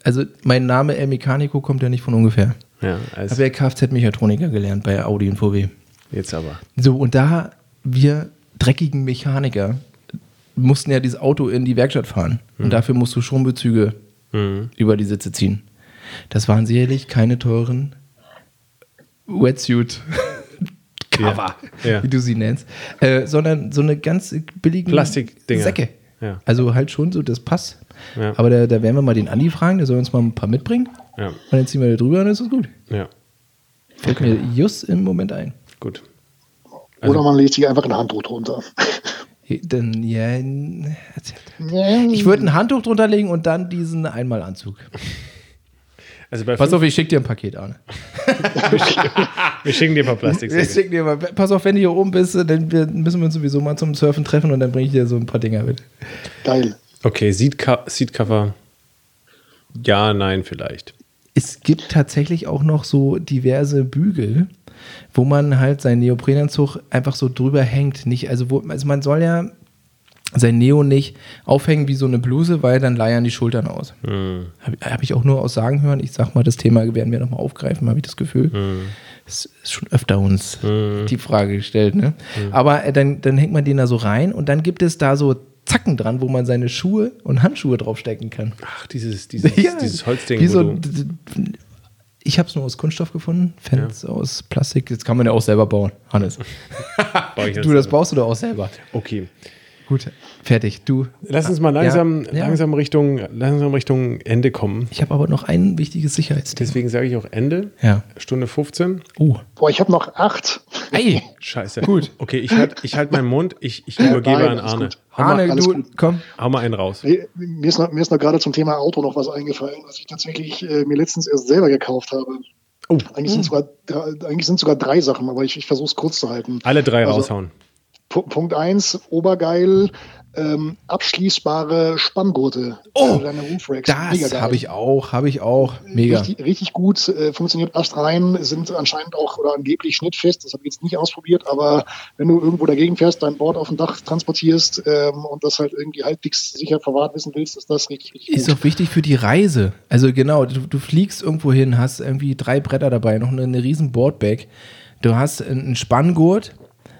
also mein Name El Mecanico kommt ja nicht von ungefähr. Ja, Ich als habe ja Kfz-Mechatroniker gelernt bei Audi und VW. jetzt aber. So, und da wir dreckigen Mechaniker mussten ja dieses Auto in die Werkstatt fahren. Und dafür musst du Schonbezüge Mhm. über die Sitze ziehen. Das waren sicherlich keine teuren Wetsuit Cover, Ja, ja. wie du sie nennst, äh, sondern so eine ganz billigen Plastikdinger. Säcke. Ja. Also halt schon so, das passt. Ja. Aber da, da werden wir mal den Andi fragen, der soll uns mal ein paar mitbringen. Ja, Und dann ziehen wir da drüber und dann ist es gut. ja, Fällt mir just im Moment ein. gut. Oder man legt sich einfach ein Handtuch drunter. Dann, ja, ich würde ein Handtuch drunter legen und dann diesen Einmalanzug. Also bei Pass auf, ich schicke dir ein Paket an. wir schicken dir ein paar Plastiksäcke. mal, pass auf, wenn du hier oben bist, dann müssen wir uns sowieso mal zum Surfen treffen und dann bringe ich dir so ein paar Dinger mit. Geil. Okay, Seatco Seatcover. Ja, nein, vielleicht. Es gibt tatsächlich auch noch so diverse Bügel, wo man halt seinen Neoprenanzug einfach so drüber hängt. Nicht, also, wo, also man soll ja sein Neo nicht aufhängen wie so eine Bluse, weil dann leiern die Schultern aus. Hm. Habe hab ich auch nur aus Sagen hören. Ich sag mal, das Thema werden wir nochmal aufgreifen, habe ich das Gefühl. Es ist schon öfter uns die Frage gestellt. Ne? Aber äh, dann, dann hängt man den da so rein und dann gibt es da so Zacken dran, wo man seine Schuhe und Handschuhe draufstecken kann. Ach, dieses, dieses, dieses Holzding. Wie so, ich habe es nur aus Kunststoff gefunden, Fans aus Plastik. Das kann man ja auch selber bauen, Hannes. Jetzt du, das baust du doch auch selber. Okay. Gut, fertig. Du. Lass uns mal langsam, Ja, ja. langsam, Richtung, langsam Richtung Ende kommen. Ich habe aber noch ein wichtiges Sicherheitsthema. Deswegen sage ich auch Ende. Ja. Stunde 15. Oh. Boah, ich habe noch acht. Ei. Scheiße. Gut. Okay, ich halte ich halt meinen Mund. Ich, ich übergebe nein, an Arne. Arne, du, gut. komm. Hau mal einen raus. Mir ist, noch, mir ist noch gerade zum Thema Auto noch was eingefallen, was ich tatsächlich äh, mir letztens erst selber gekauft habe. Oh. Eigentlich, sind sogar, drei- eigentlich sind sogar drei Sachen, aber ich, ich versuche es kurz zu halten. Alle drei Also- raushauen. Pu- Punkt eins, obergeil, ähm, abschließbare Spanngurte. Oh. Mega Das habe ich auch, habe ich auch. Mega. Richtig, richtig gut, äh, funktioniert astrein, sind anscheinend auch oder angeblich schnittfest. Das habe ich jetzt nicht ausprobiert, aber wenn du irgendwo dagegen fährst, dein Board auf dem Dach transportierst ähm, und das halt irgendwie halbwegs sicher verwahrt wissen willst, ist das richtig, richtig Ist gut. auch wichtig für die Reise. Also genau, du, du fliegst irgendwo hin, hast irgendwie drei Bretter dabei, noch eine, eine riesen Boardbag. Du hast einen Spanngurt,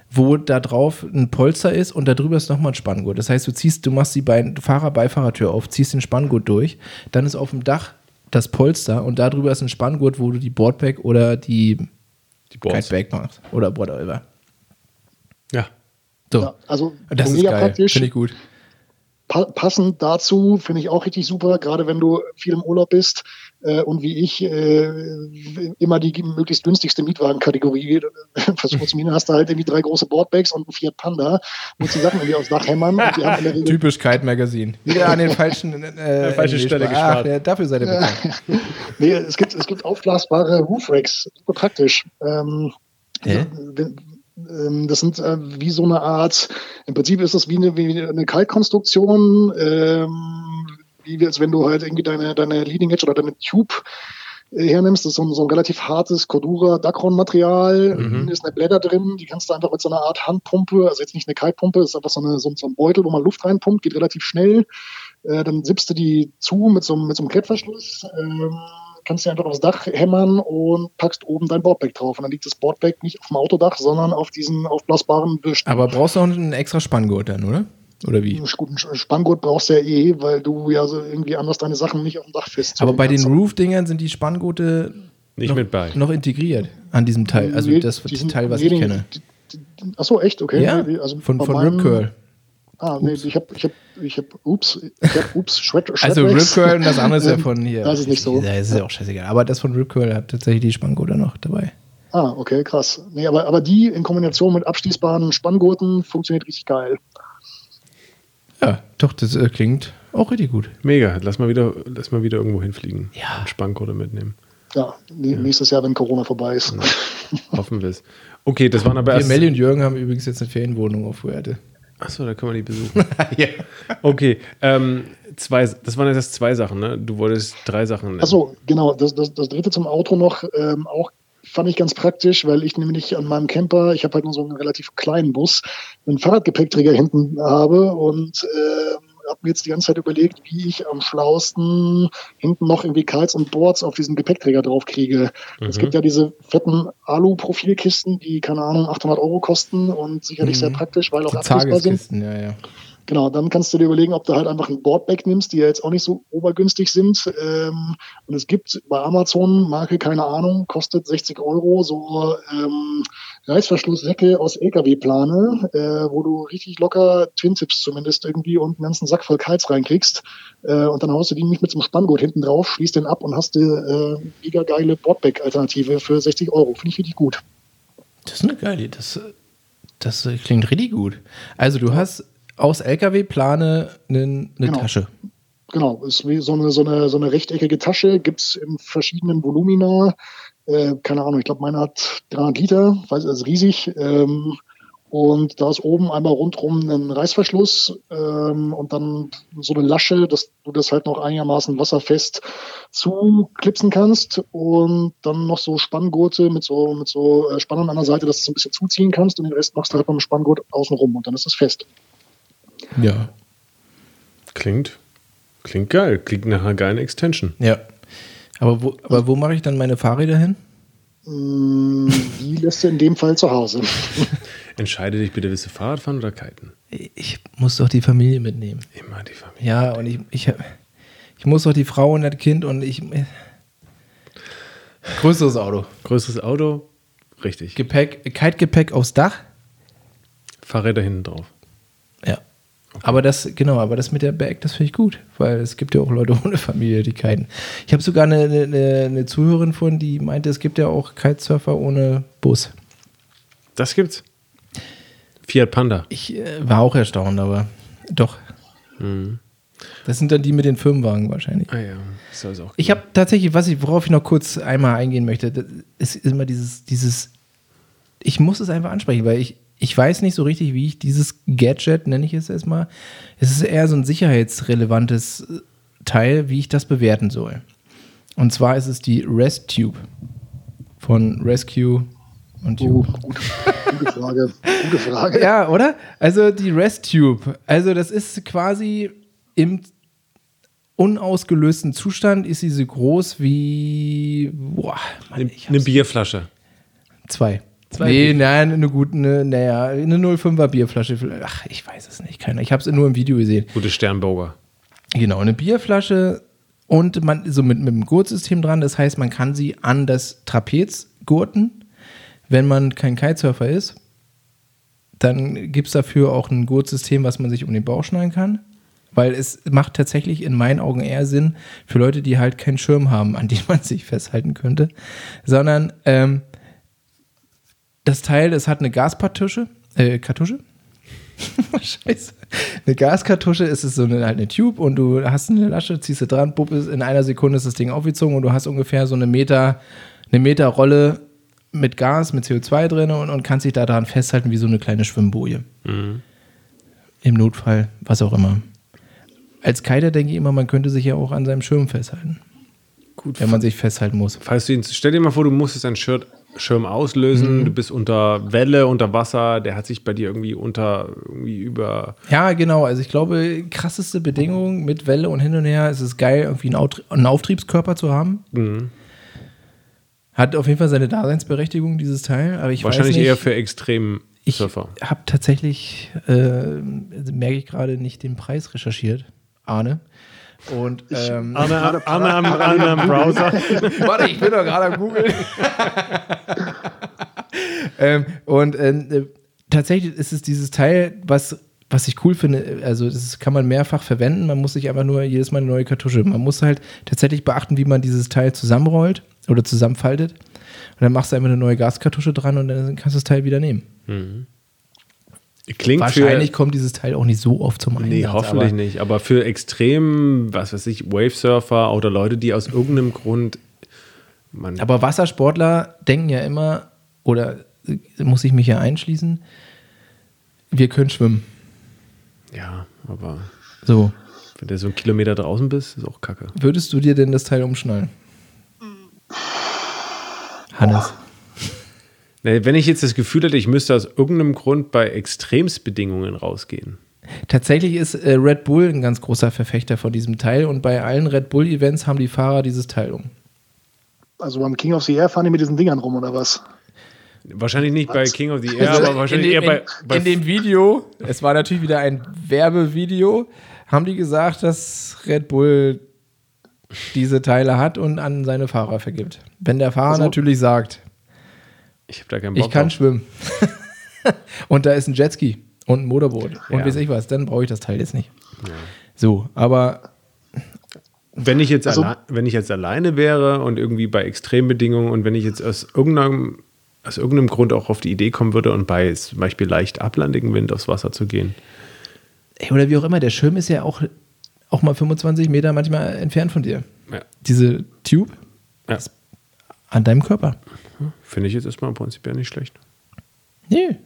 wo da drauf ein Polster ist und da drüber ist nochmal ein Spanngurt. Das heißt, du ziehst, du machst die Bein Fahrer-Beifahrertür auf, ziehst den Spanngurt durch, dann ist auf dem Dach das Polster und da drüber ist ein Spanngurt, wo du die Boardbag oder die Die. Kitebag machst. Oder whatever. Ja. So. Ja, also das ist mega geil. praktisch. Finde ich gut. Pa passend dazu finde ich auch richtig super, gerade wenn du viel im Urlaub bist äh, und wie ich äh, immer die möglichst günstigste Mietwagenkategorie versuche zu mieten, hast du halt irgendwie drei große Boardbags und einen Fiat Panda, musst die Sachen irgendwie aufs Dach hämmern und die haben in der Regel Typisch Kite Magazine. Wieder an den falschen äh, falsche Stelle Ach, gespart. ja, dafür seid ihr bekannt. Nee, es gibt, es gibt aufblasbare Roof Racks, super praktisch. Ähm, Hä? Ähm, das sind äh, wie so eine Art, im Prinzip ist das wie eine, wie eine Kaltkonstruktion, ähm, wie als wenn du halt irgendwie deine, deine Leading Edge oder deine Tube äh, hernimmst. Das ist so ein, so ein relativ hartes Cordura Dacron-Material. Mhm. ist eine Blätter drin, die kannst du einfach mit so einer Art Handpumpe, also jetzt nicht eine Kaltpumpe, das ist einfach so, eine, so, so ein Beutel, wo man Luft reinpumpt, geht relativ schnell. Äh, dann sippst du die zu mit so, einem- mit so einem Klettverschluss. Ähm, kannst du einfach aufs Dach hämmern und packst oben dein Boardback drauf. Und dann liegt das Boardback nicht auf dem Autodach, sondern auf diesen aufblasbaren Wisch. Aber brauchst du auch einen extra Spanngurt dann, oder? Oder wie? Einen guten Spanngurt brauchst du ja eh, weil du ja so irgendwie anders deine Sachen nicht auf dem Dach fest. Aber bei den Roof-Dingern sind die Spanngurte Nicht noch, mit bei. noch integriert an diesem Teil. Also Nee, das die das sind- Teil, was nee, ich den- kenne. Achso, echt? Okay. Ja, also von, von meinem- Rip Curl. Ah, nee, ich habe, ich habe, ich habe, ups, ich habe, ups, Shred, Also Rip. Curl und das andere ist ja Ähm, von hier. Das ist nicht so. Ja, ist ja auch scheißegal. Aber das von Rip Curl hat tatsächlich die Spanngurte noch dabei. Ah, okay, krass. Nee, aber, aber die in Kombination mit abschließbaren Spanngurten funktioniert richtig geil. Ja, doch, das äh, klingt auch richtig gut. Mega. Lass mal wieder, lass mal wieder irgendwo hinfliegen. Ja. Und Spanngurte mitnehmen. Ja, nä- nächstes Jahr, wenn Corona vorbei ist. Hoffen wir es. Okay, das waren aber erst. Melli und Jürgen haben übrigens jetzt eine Ferienwohnung auf Fuerte. Achso, da können wir die besuchen. ja. Okay, ähm, zwei, das waren jetzt erst zwei Sachen, ne? Du wolltest drei Sachen nennen. Achso, genau. Das, das, das dritte zum Auto noch, ähm, auch fand ich ganz praktisch, weil ich nämlich an meinem Camper, ich habe halt nur so einen relativ kleinen Bus, einen Fahrradgepäckträger hinten habe und ähm, habe mir jetzt die ganze Zeit überlegt, wie ich am schlausten hinten noch irgendwie Kites und Boards auf diesen Gepäckträger drauf kriege. Es gibt ja diese fetten Alu-Profilkisten, die, keine Ahnung, 800 Euro kosten und sicherlich sehr praktisch, weil auch abschließbar sind. Ja, ja. Genau, dann kannst du dir überlegen, ob du halt einfach ein Boardback nimmst, die ja jetzt auch nicht so obergünstig sind. Ähm, und es gibt bei Amazon, Marke, keine Ahnung, kostet 60 Euro, so ähm, Reißverschlusssäcke aus LKW-Plane, äh, wo du richtig locker Twin-Tips zumindest irgendwie und einen ganzen Sack voll Kites reinkriegst. Äh, und dann haust du die nicht mit so einem Spanngurt hinten drauf, schließt den ab und hast eine äh, mega geile Boardback-Alternative für 60 Euro. Finde ich richtig gut. Das ist eine geile, das, das klingt richtig gut. Also du hast aus LKW-Plane eine, eine Genau. Tasche. Genau, ist wie so eine, so eine, so eine rechteckige Tasche, gibt's in verschiedenen Volumina. Äh, keine Ahnung, ich glaube, meine hat 300 Liter, weiß, ist riesig. Ähm, und da ist oben einmal rundrum ein Reißverschluss ähm, und dann so eine Lasche, dass du das halt noch einigermaßen wasserfest zuklipsen kannst und dann noch so Spanngurte mit so, mit so äh, Spannern an der Seite, dass du es ein bisschen zuziehen kannst und den Rest machst du halt mit dem Spanngurt außenrum und dann ist es fest. Ja. Klingt, klingt geil. Klingt nach einer geilen Extension. Ja. Aber wo, aber wo mache ich dann meine Fahrräder hin? Mm, Die lässt du in dem Fall zu Hause. Entscheide dich bitte, willst du Fahrrad fahren oder kiten? Ich muss doch die Familie mitnehmen. Immer die Familie. Ja, und ich, ich, ich muss doch die Frau und das Kind und ich. Größeres Auto. Größeres Auto, richtig. Gepäck, Kite-Gepäck aufs Dach. Fahrräder hinten drauf. Ja. Aber das, genau, aber das mit der Bag, das finde ich gut, weil es gibt ja auch Leute ohne Familie, die kiten. Ich habe sogar eine, eine, eine Zuhörerin von, die meinte, es gibt ja auch Kitesurfer ohne Bus. Das gibt's. Fiat Panda. Ich äh, war auch erstaunt, aber doch. Das sind dann die mit den Firmenwagen wahrscheinlich. Ah ja, soll es auch Ich habe tatsächlich, was ich, worauf ich noch kurz einmal eingehen möchte, ist immer dieses, dieses, ich muss es einfach ansprechen, weil ich, ich weiß nicht so richtig, wie ich dieses Gadget, nenne ich es erstmal, es ist eher so ein sicherheitsrelevantes äh, Teil, wie ich das bewerten soll. Und zwar ist es die Rest Tube von Rescue und Oh, Tube. gut, gute Frage. Gute Frage. Ja, oder? Also die Rest Tube. Also das ist quasi im unausgelösten Zustand ist sie so groß wie boah, Mann, Eine, ich eine Bierflasche. Zwei. Zwei nee, nein, eine gute, naja, eine 05er Bierflasche. Ach, ich weiß es nicht, keiner. Ich habe es nur im Video gesehen. Gute Sternburger. Genau, eine Bierflasche und man so mit, mit einem Gurtsystem dran. Das heißt, man kann sie an das Trapez gurten, wenn man kein Kitesurfer ist. Dann gibt es dafür auch ein Gurtsystem, was man sich um den Bauch schneiden kann. Weil es macht tatsächlich in meinen Augen eher Sinn für Leute, die halt keinen Schirm haben, an dem man sich festhalten könnte. Sondern ähm, das Teil, das hat eine Gaskartusche, äh, Kartusche? Scheiße. Eine Gaskartusche ist es so eine, halt eine Tube und du hast eine Lasche, ziehst du dran, bupp, ist, in einer Sekunde ist das Ding aufgezogen und du hast ungefähr so eine Meter, eine Meter Rolle mit Gas, mit CO2 drin und, und kannst dich da dran festhalten wie so eine kleine Schwimmboje. Im Notfall, was auch immer. Als Kiter denke ich immer, man könnte sich ja auch an seinem Schirm festhalten, Gut, wenn man sich festhalten muss. Falls du ihn, stell dir mal vor, du musstest deinen Schirm, Schirm auslösen, du bist unter Welle, unter Wasser, der hat sich bei dir irgendwie unter, irgendwie über. Ja, genau. Also ich glaube, krasseste Bedingung mit Welle und hin und her. Es ist geil, irgendwie einen, Auftriebskörper zu haben. Hat auf jeden Fall seine Daseinsberechtigung, dieses Teil. Aber ich wahrscheinlich weiß nicht, eher für extremen ich Surfer. habe tatsächlich, äh, merke ich gerade, nicht den Preis recherchiert. Arne. Und ähm, Arne, Arne, am, Arne am Browser. Warte, ich bin doch gerade am Googeln. ähm, und äh, tatsächlich ist es dieses Teil, was, was ich cool finde, also das kann man mehrfach verwenden, man muss sich einfach nur jedes Mal eine neue Kartusche. Man muss halt tatsächlich beachten, wie man dieses Teil zusammenrollt oder zusammenfaltet. Und dann machst du einfach eine neue Gaskartusche dran und dann kannst du das Teil wieder nehmen. Klingt Wahrscheinlich für. kommt dieses Teil auch nicht so oft zum Einsatz. Nee, hoffentlich aber nicht. Aber für extrem, was weiß ich, Wavesurfer oder Leute, die aus irgendeinem Grund. Man, Aber Wassersportler denken ja immer, oder äh, muss ich mich ja einschließen, wir können schwimmen. ja, aber So. wenn du so einen Kilometer draußen bist, ist auch kacke. Würdest du dir denn das Teil umschnallen? Hannes. Wenn ich jetzt das Gefühl hätte, ich müsste aus irgendeinem Grund bei Extremsbedingungen rausgehen. Tatsächlich ist äh, Red Bull ein ganz großer Verfechter von diesem Teil und bei allen Red Bull-Events haben die Fahrer dieses Teil um. Also beim King of the Air fahren die mit diesen Dingern rum oder was? Wahrscheinlich nicht bei King of the Air, Also aber wahrscheinlich in, eher dem, bei. bei in, in dem Video, es war natürlich wieder ein Werbevideo, haben die gesagt, dass Red Bull diese Teile hat und an seine Fahrer vergibt. Wenn der Fahrer Also- natürlich sagt, ich habe da keinen Bock ich kann drauf. schwimmen und da ist ein Jetski und ein Motorboot und Ja. weiß ich was, dann brauche ich das Teil jetzt nicht. So, aber Wenn ich, jetzt Also- alle, wenn ich jetzt alleine wäre und irgendwie bei Extrembedingungen und wenn ich jetzt aus irgendeinem, aus irgendeinem Grund auch auf die Idee kommen würde und bei zum Beispiel leicht ablandigem Wind aufs Wasser zu gehen. Ey, oder wie auch immer, der Schirm ist ja auch, auch mal 25 Meter manchmal entfernt von dir. Ja. Diese Tube Ja. an deinem Körper. Finde ich jetzt erstmal prinzipiell nicht schlecht. Nee.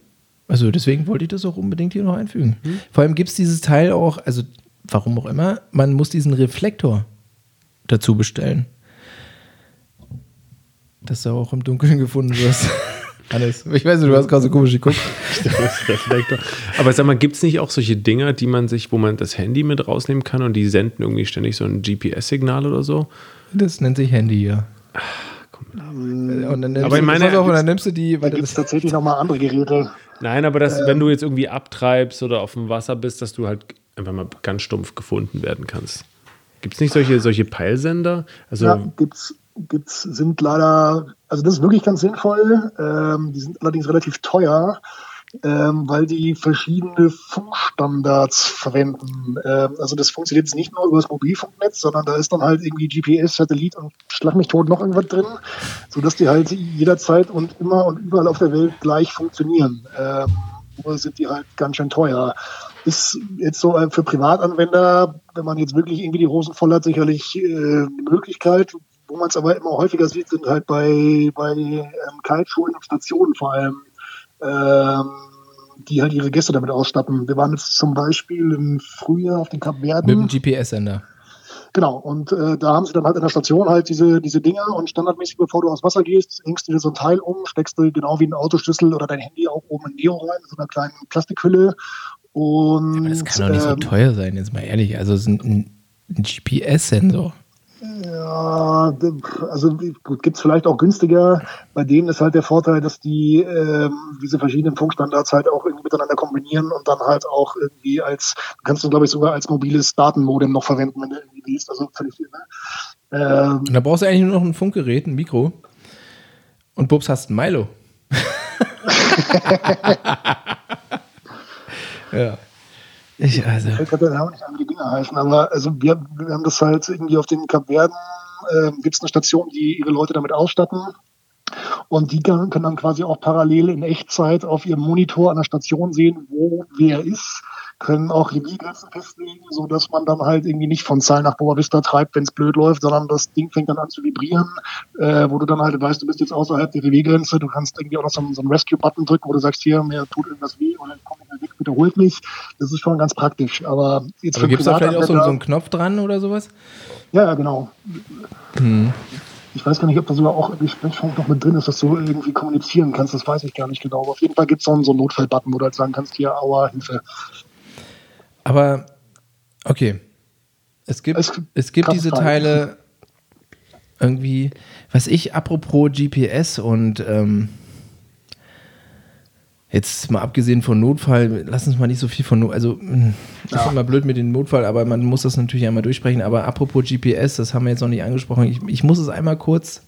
Also deswegen wollte ich das auch unbedingt hier noch einfügen. Vor allem gibt es dieses Teil auch, also warum auch immer, man muss diesen Reflektor dazu bestellen. Dass du auch im Dunkeln gefunden wirst. Alles. Ich weiß nicht, du hast gerade so komisch geguckt. Reflektor. Aber sag mal, gibt es nicht auch solche Dinger, die man sich, wo man das Handy mit rausnehmen kann und die senden irgendwie ständig so ein GPS-Signal oder so? Das nennt sich Handy, ja. Und dann nimmst Aber ich meine, auf, und dann nimmst du die, Da warte, gibt es das, tatsächlich nochmal andere Geräte. Nein, aber dass, wenn du jetzt irgendwie abtreibst oder auf dem Wasser bist, dass du halt einfach mal ganz stumpf gefunden werden kannst. Gibt es nicht solche, solche Peilsender? Also, Ja, gibt's, gibt's, sind leider, also das ist wirklich ganz sinnvoll. Ähm, die sind allerdings relativ teuer, ähm, weil die verschiedene Funkstandards verwenden. Ähm, also das funktioniert jetzt nicht nur über das Mobilfunknetz, sondern da ist dann halt irgendwie GPS, Satellit und schlag mich tot noch irgendwas drin, sodass die halt jederzeit und immer und überall auf der Welt gleich funktionieren. Ähm, nur sind die halt ganz schön teuer. Ist jetzt so äh, für Privatanwender, wenn man jetzt wirklich irgendwie die Hosen voll hat, sicherlich äh, eine Möglichkeit. Wo man es aber immer häufiger sieht, sind halt bei, bei ähm, Kiteschulen und Stationen vor allem die halt ihre Gäste damit ausstatten. Wir waren jetzt zum Beispiel im Frühjahr auf den Mit dem Kapverden. GPS-Sender. Genau, und äh, da haben sie dann halt in der Station halt diese, diese Dinger und standardmäßig, bevor du aufs Wasser gehst, hängst du dir so ein Teil um, steckst du genau wie ein Autoschlüssel oder dein Handy auch oben in Neo rein, in so einer kleinen Plastikhülle. Und Aber das kann doch nicht so ähm, teuer sein, jetzt mal ehrlich. Also es ist ein, ein GPS-Sensor. Ja, also gut, gibt's vielleicht auch günstiger. Bei denen ist halt der Vorteil, dass die ähm, diese verschiedenen Funkstandards halt auch irgendwie miteinander kombinieren und dann halt auch irgendwie als, du kannst du glaube ich sogar als mobiles Datenmodem noch verwenden, wenn du irgendwie liest. Also völlig viel. Ne? Ähm, Und da brauchst du eigentlich nur noch ein Funkgerät, ein Mikro. Und Bubs hast ein Milo. ja. Ich, also. Ich kann den nicht an, wie die Dinger heißen, aber also wir, wir haben das halt irgendwie auf den Kapverden, äh, gibt es eine Station, die ihre Leute damit ausstatten. Und die können dann quasi auch parallel in Echtzeit auf ihrem Monitor an der Station sehen, wo wer ist, können auch Revielgrenzen festlegen, so dass man dann halt irgendwie nicht von Zahl nach Boa Vista treibt, wenn es blöd läuft, sondern das Ding fängt dann an zu vibrieren, äh, wo du dann halt weißt, du bist jetzt außerhalb der Revielgrenze, du kannst irgendwie auch noch so, einen- so einen Rescue-Button drücken, wo du sagst, hier, mir tut irgendwas weh oder komm nicht mehr weg, bitte holt mich. Das ist schon ganz praktisch. Aber jetzt Aber für gibt es da vielleicht auch so, so einen Knopf dran oder sowas? ja, ja, genau. Ich weiß gar nicht, ob da sogar auch irgendwie Sprechfunk noch mit drin ist, dass du irgendwie kommunizieren kannst. Das weiß ich gar nicht genau. Aber auf jeden Fall gibt es so einen, so einen Notfall-Button, wo du halt sagen kannst, hier, aua, Hilfe. Aber, okay. Es gibt, Es- es gibt diese Teil. Teile irgendwie, was ich, apropos GPS und ähm, jetzt mal abgesehen von Notfall, lass uns mal nicht so viel von, Not- also mh, ist immer blöd mit dem Notfall, aber man muss das natürlich einmal durchsprechen. Aber apropos GPS, das haben wir jetzt noch nicht angesprochen. Ich, ich muss es einmal kurz,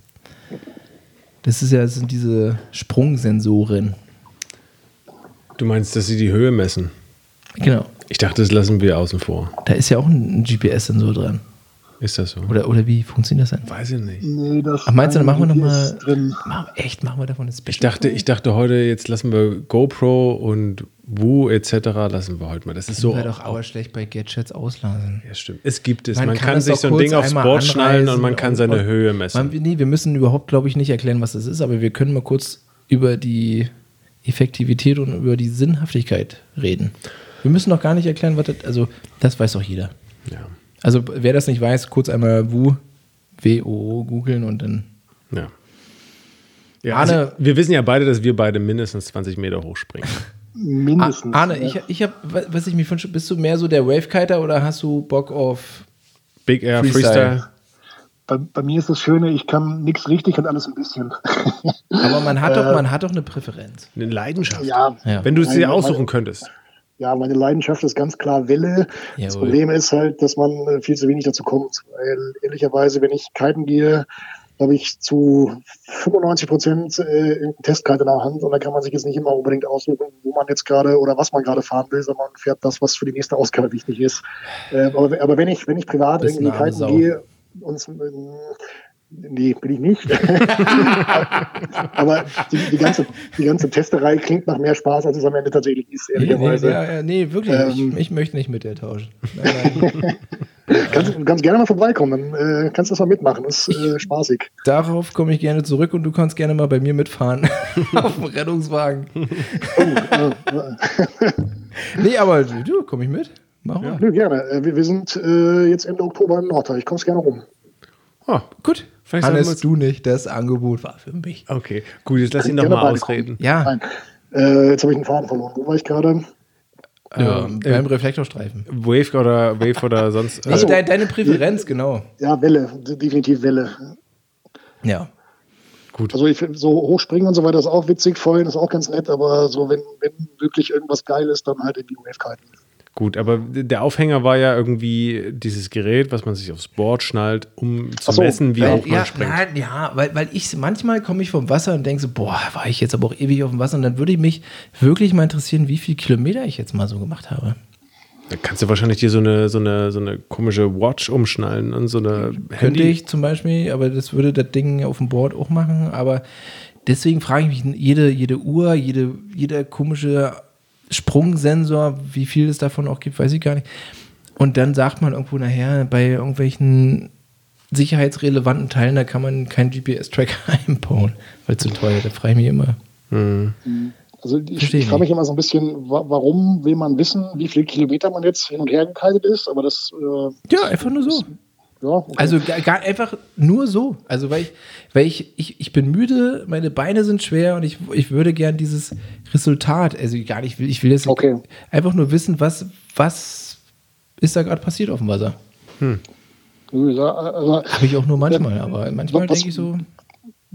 das ist ja, das sind diese Sprungsensoren. Du meinst, dass sie die Höhe messen? Genau. Ich dachte, das lassen wir außen vor. Da ist ja auch ein GPS-Sensor dran. Ist das so? Oder, oder wie funktioniert das denn? Weiß ich nicht. Nee, das Ach, meinst du, dann machen wir noch GPS mal drin. Machen, echt, machen wir davon das Ich dachte, ich dachte heute, jetzt lassen wir GoPro und Woo etc. lassen wir heute mal. Das ist so. wäre doch aber schlecht bei Gadgets auslassen. Ja, stimmt. Es gibt es. Man Man, kann kann, das sich so ein Ding aufs Board schnallen und man kann seine und- Höhe messen. Man, nee, wir müssen überhaupt, glaube ich, nicht erklären, was das ist, aber wir können mal kurz über die Effektivität und über die Sinnhaftigkeit reden. Wir müssen noch gar nicht erklären, was das, also das weiß doch jeder. Also wer das nicht weiß, kurz einmal WU, W-O-O googeln und dann Ja. Ja, Arne- also, wir wissen ja beide, dass wir beide mindestens 20 Meter hochspringen. Mindestens. Arne, ja. ich, ich habe, was ich mir wünsche, bist du mehr so der Wavekiter oder hast du Bock auf Big Air Freestyle. Freestyle. bei, bei mir ist das Schöne, ich kann nichts richtig und alles ein bisschen. Aber man hat doch, man hat doch eine Präferenz. Eine Leidenschaft. ja, Ja. Wenn du es dir aussuchen könntest. Ja, meine Leidenschaft ist ganz klar Welle. Das Jawohl. Problem ist halt, dass man äh, viel zu wenig dazu kommt. Weil ehrlicherweise, wenn ich kiten gehe, habe ich zu 95 Prozent äh, Testkite in der Hand und da kann man sich jetzt nicht immer unbedingt aussuchen, wo man jetzt gerade oder was man gerade fahren will, sondern man fährt das, was für die nächste Ausgabe wichtig ist. Äh, aber, aber wenn ich, wenn ich privat irgendwie kiten gehe und äh, Nee, bin ich nicht. Aber die, die, ganze, die ganze Testerei klingt nach mehr Spaß, als es am Ende tatsächlich ist, Nee, nee, ehrlicherweise. ja, ja, nee wirklich. Ähm. ich, ich möchte nicht mit dir tauschen. Nein, nein. Kannst, du kannst gerne mal vorbeikommen, dann äh, kannst du das mal mitmachen. Das ist äh, spaßig. Darauf komme ich gerne zurück und du kannst gerne mal bei mir mitfahren. Auf dem Rettungswagen. Oh, äh, Nee, aber du, komme ich mit? Mach mal. nö, gerne. Äh, wir, wir sind äh, jetzt Ende Oktober in Nordteil. Ich komme gerne rum. Oh, Gut. Vielleicht Hannes, du nicht. Das Angebot war für mich. okay, gut, jetzt lass ihn doch Gerne mal beide ausreden. Ja, Nein. Äh, jetzt habe ich einen Faden verloren. Wo war ich gerade? ähm, äh, beim Reflektorstreifen. Wave oder Wave oder sonst. Also, de deine Präferenz, genau. Ja, Welle. De- Definitiv Welle. Ja. Also ich, find, so hochspringen und so weiter ist auch witzig. Vorhin ist auch ganz nett. Aber so, wenn, wenn wirklich irgendwas geil ist, dann halt in die Wave-Kiten. Gut, aber der Aufhänger war ja irgendwie dieses Gerät, was man sich aufs Board schnallt, um zu so, messen, wie weil- hoch man ja, springt. nein, ja, weil, weil ich manchmal komme ich vom Wasser und denke so, boah, war ich jetzt aber auch ewig auf dem Wasser und dann würde mich wirklich mal interessieren, wie viel Kilometer ich jetzt mal so gemacht habe. Da kannst du wahrscheinlich dir so eine, so eine, so eine komische Watch umschnallen und so eine Könnte Handy. ich zum Beispiel, aber das würde das Ding auf dem Board auch machen. Aber deswegen frage ich mich, jede, jede Uhr, jede, jeder komische Sprungsensor, wie viel es davon auch gibt, weiß ich gar nicht. Und dann sagt man irgendwo nachher, bei irgendwelchen sicherheitsrelevanten Teilen, da kann man keinen GPS-Tracker einbauen, weil zu teuer, da frage ich mich immer. Also ich, ich frage mich immer so ein bisschen, wa warum will man wissen, wie viele Kilometer man jetzt hin und her gekleidet ist, aber das, äh, Ja, einfach nur so. Ja, okay. Also gar, gar einfach nur so. Also weil ich, weil ich, ich, ich bin müde, meine Beine sind schwer und ich, ich würde gern dieses Resultat, also gar nicht, ich will jetzt Okay. einfach nur wissen, was, was ist da gerade passiert auf dem Wasser. ja, also, Habe ich auch nur manchmal, aber manchmal Was- denke ich so,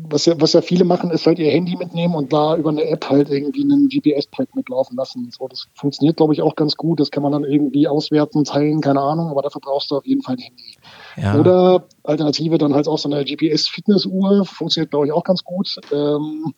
was ja, was ja viele machen, ist halt ihr Handy mitnehmen und da über eine App halt irgendwie einen GPS-Track mitlaufen lassen. So, das funktioniert, glaube ich, auch ganz gut. Das kann man dann irgendwie auswerten, teilen, keine Ahnung, aber dafür brauchst du auf jeden Fall ein Handy. Ja. Oder Alternative dann halt auch so eine GPS-Fitnessuhr, funktioniert, glaube ich, auch ganz gut. Ähm,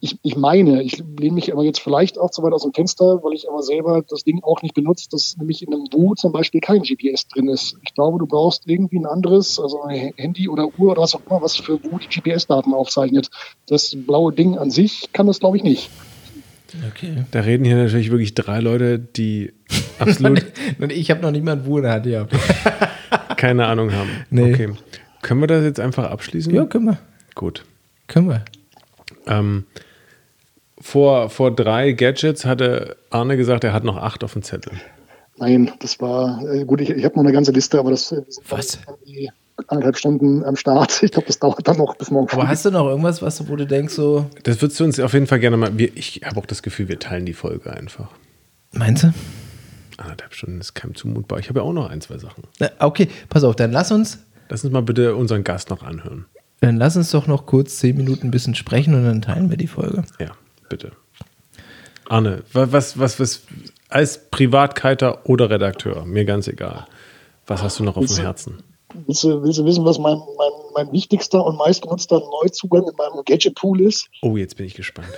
ich, ich meine, ich lehne mich aber jetzt vielleicht auch zu weit aus dem Fenster, weil ich aber selber das Ding auch nicht benutze, dass nämlich in einem Wu zum Beispiel kein GPS drin ist. Ich glaube, du brauchst irgendwie ein anderes, also ein Handy oder Uhr oder was auch immer, was für Wu die GPS-Daten aufzeichnet. Das blaue Ding an sich kann das, glaube ich, nicht. okay. Da reden hier natürlich wirklich drei Leute, die absolut Und ich habe noch niemand Wu in der Hand gehabt. Keine Ahnung haben. Nee. Okay. Können wir das jetzt einfach abschließen? Ja, können wir. Gut. Können wir. Ähm, vor, vor drei Gadgets hatte Arne gesagt, er hat noch acht auf dem Zettel. Nein, das war, äh, gut, ich, ich habe noch eine ganze Liste, aber das äh, sind Was? die anderthalb Stunden am Start. Ich glaube, das dauert dann noch bis morgen. Aber hast du noch irgendwas, was du, wo du denkst, so, Das würdest du uns auf jeden Fall gerne mal. Wir, ich habe auch das Gefühl, wir teilen die Folge einfach. meinst du? Anderthalb Stunden ist keinem zumutbar. Ich habe ja auch noch ein, zwei Sachen. Na, okay, pass auf, dann lass uns, Lass uns mal bitte unseren Gast noch anhören. dann lass uns doch noch kurz zehn Minuten ein bisschen sprechen und dann teilen wir die Folge. Ja, bitte. Arne, wa- was, was, was, als Privatkiter oder Redakteur, mir ganz egal. Was hast du noch auf dem Herzen? Willst du, willst du wissen, was mein, mein, mein wichtigster und meistgenutzter Neuzugang in meinem Gadget-Pool ist? Oh, jetzt bin ich gespannt.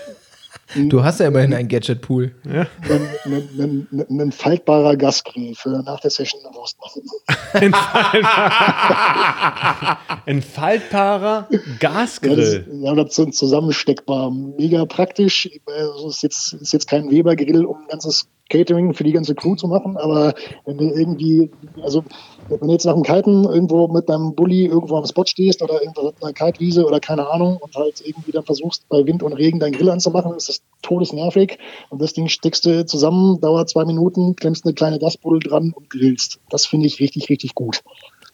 Du hast ja immerhin einen Gadget-Pool. Ein, ein, ein, ein, ein faltbarer Gasgrill für nach der Session eine Wurst machen. Ein faltbarer Ja, das, Gasgrill. ja, das ist zusammensteckbar. Mega praktisch. Also ist, jetzt, ist jetzt kein Weber-Grill, um ein ganzes Catering für die ganze Crew zu machen, aber wenn du irgendwie, also wenn du jetzt nach dem Kiten irgendwo mit deinem Bulli irgendwo am Spot stehst oder irgendwo auf einer Kaltwiese oder keine Ahnung und halt irgendwie dann versuchst, bei Wind und Regen deinen Grill anzumachen, ist das todesnervig. Und das Ding steckst du zusammen, dauert zwei Minuten, klemmst eine kleine Gasbuddel dran und grillst. Das finde ich richtig, richtig gut.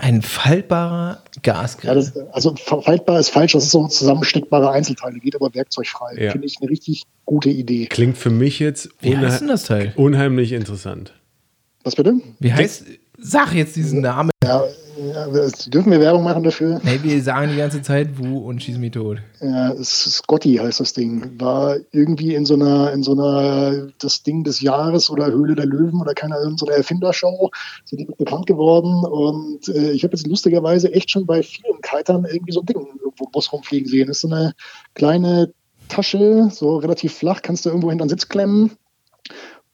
Ein faltbarer Ja, Gasgrill. das, also faltbar ist falsch, das ist so zusammensteckbare Einzelteile, geht aber werkzeugfrei. Ja. Finde ich eine richtig gute Idee. Klingt für mich jetzt Wie unhe- heißt denn das Teil? unheimlich interessant. Was bitte? Wie heißt, sag jetzt diesen Namen. Ja, ja, dürfen wir Werbung machen dafür? Nee, wir sagen die ganze Zeit Wu und schieß mich tot. Ja, Scotty heißt das Ding. War irgendwie in so einer, in so einer, das Ding des Jahres oder Höhle der Löwen oder keine Ahnung, so einer Erfindershow sind die bekannt geworden. Und äh, ich habe jetzt lustigerweise echt schon bei vielen Kitern irgendwie so ein Ding irgendwo im Bus rumfliegen sehen. Das ist so eine kleine Tasche, so relativ flach, kannst du irgendwo hinter den Sitz klemmen.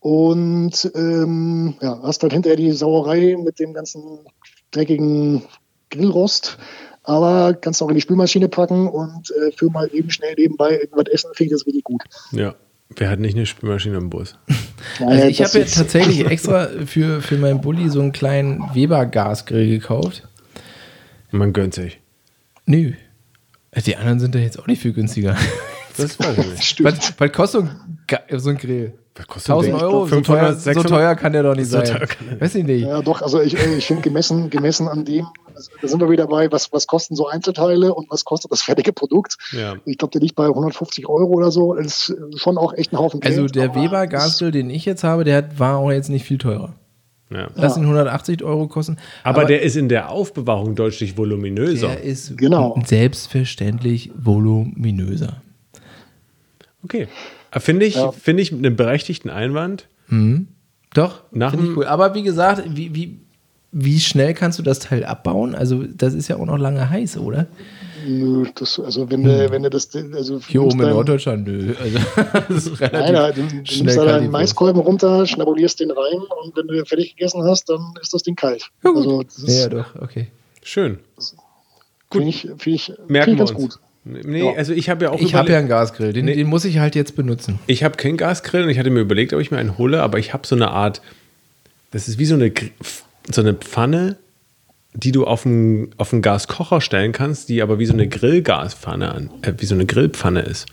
Und ähm, ja, hast halt hinterher die Sauerei mit dem ganzen dreckigen Grillrost. Aber kannst du auch in die Spülmaschine packen und äh, für mal eben schnell nebenbei irgendwas essen, finde ich das richtig gut. Ja. Wer hat nicht eine Spülmaschine im Bus? Also ich habe ist- tatsächlich extra für, für meinen Bulli so einen kleinen Weber-Gasgrill gekauft. Man gönnt sich. Nö. Die anderen sind ja jetzt auch nicht viel günstiger. Das weiß ich nicht. Stimmt. Was, was kostet so ein, Ga- so ein Grill? Was kostet 1000 der? Euro? 500, so, teuer, 600? so teuer kann der doch nicht So sein. teuer kann der Weiß ich nicht. Ja, doch, also ich, äh, ich finde gemessen, gemessen an dem, also da sind wir wieder bei, was, was kosten so Einzelteile und was kostet das fertige Produkt. Ja. Ich glaube, der liegt bei 150 Euro oder so. Das ist schon auch echt ein Haufen Also Geld, der aber Weber Gasgrill, den ich jetzt habe, der hat, war auch jetzt nicht viel teurer. Ja. Lass ihn 180 Euro kosten. Aber, der ist in der Aufbewahrung deutlich voluminöser. der ist Genau. selbstverständlich voluminöser. Okay. Äh, Finde ich, Ja. finde ich einen berechtigten Einwand. Doch, Nach finde ich cool. Aber wie gesagt, wie, wie, wie schnell kannst du das Teil abbauen? Also das ist ja auch noch lange heiß, oder? Nö, das, also wenn du, wenn du das, also Hm. Hier oben in Norddeutschland, nö. Also, das ist relativ Nein, du, du schnell nimmst da deinen. Maiskolben runter, schnabulierst den rein und wenn du fertig gegessen hast, dann ist das Ding kalt. Ja, gut. Also das ist, Ja, doch, okay. Schön. finde ich, find ich, Merken find wir ich ganz uns. gut. Nee, Ja. also ich habe ja auch Ich habe ja einen Gasgrill, den, Nee. den muss ich halt jetzt benutzen. Ich habe keinen Gasgrill und ich hatte mir überlegt, ob ich mir einen hole, aber ich habe so eine Art, das ist wie so eine, so eine Pfanne, die du auf einen, auf einen Gaskocher stellen kannst, die aber wie so eine Grillgaspfanne, an, äh, wie so eine Grillpfanne ist.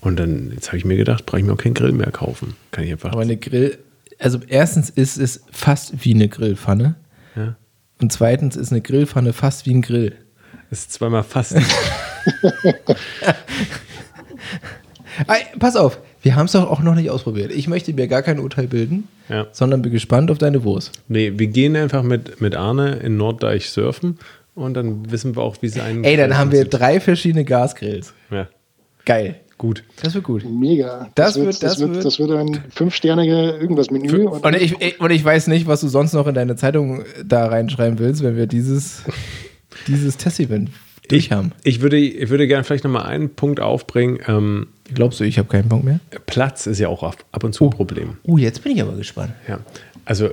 Und dann, jetzt habe ich mir gedacht, brauche ich mir auch keinen Grill mehr kaufen. Kann ich einfach. Aber eine Grill, also erstens ist es fast wie eine Grillpfanne. ja. Und zweitens ist eine Grillpfanne fast wie ein Grill. Das ist zweimal fast. Pass auf, wir haben es doch auch noch nicht ausprobiert. Ich möchte mir gar kein Urteil bilden, Ja. sondern bin gespannt auf deine Wurst. nee, wir gehen einfach mit, mit Arne in Norddeich surfen und dann wissen wir auch, wie sein. Ey, dann haben wir drei verschiedene Gasgrills. Ja, Geil. gut. Das wird gut. Mega. Das wird- das, das wird, wird- das wird ein fünfsternige irgendwas Menü. Und ich, ich- und ich weiß nicht, was du sonst noch in deine Zeitung da reinschreiben willst, wenn wir dieses, dieses Testevent durch haben. Ich würde, ich würde gerne vielleicht nochmal einen Punkt aufbringen. Ähm, Glaubst du, ich habe keinen Punkt mehr? Platz ist ja auch ab, ab und zu ein Problem. Oh, jetzt bin ich aber gespannt. Ja, also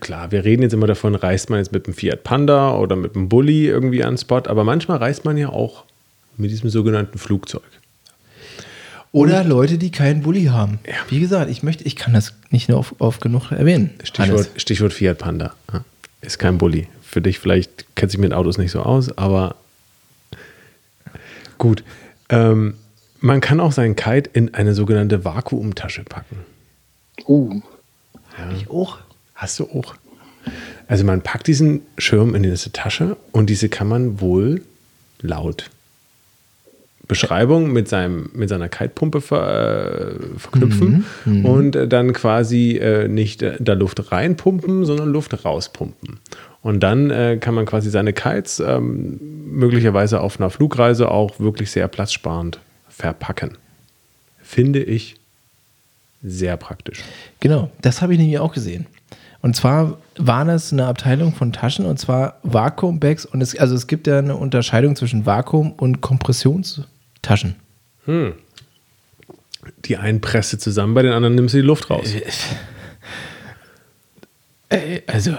klar, wir reden jetzt immer davon, reist man jetzt mit dem Fiat Panda oder mit dem Bulli irgendwie an den Spot, aber manchmal reist man ja auch mit diesem sogenannten Flugzeug. Oder Leute, die keinen Bulli haben. Wie gesagt, ich möchte, ich kann das nicht nur oft, oft genug erwähnen. Stichwort. Stichwort Fiat Panda. Ja, Ist kein Bulli. Für dich vielleicht kennt sich mit Autos nicht so aus, aber gut. Ähm, man kann auch seinen Kite in eine sogenannte Vakuumtasche packen. Uh, Ich auch. Hast du auch. Also man packt diesen Schirm in diese Tasche und diese kann man wohl laut Beschreibung mit, seinem, mit seiner Kitepumpe ver, äh, verknüpfen und äh, dann quasi äh, nicht äh, da Luft reinpumpen, sondern Luft rauspumpen. Und dann äh, kann man quasi seine Kites ähm, möglicherweise auf einer Flugreise auch wirklich sehr platzsparend verpacken. Finde ich sehr praktisch. Genau, das habe ich nämlich auch gesehen. Und zwar war das eine Abteilung von Taschen und zwar Vakuumbags und es, also es gibt ja eine Unterscheidung zwischen Vakuum- und Kompressionstaschen. Die einen presst du zusammen, bei den anderen nimmst du die Luft raus. Äh, also,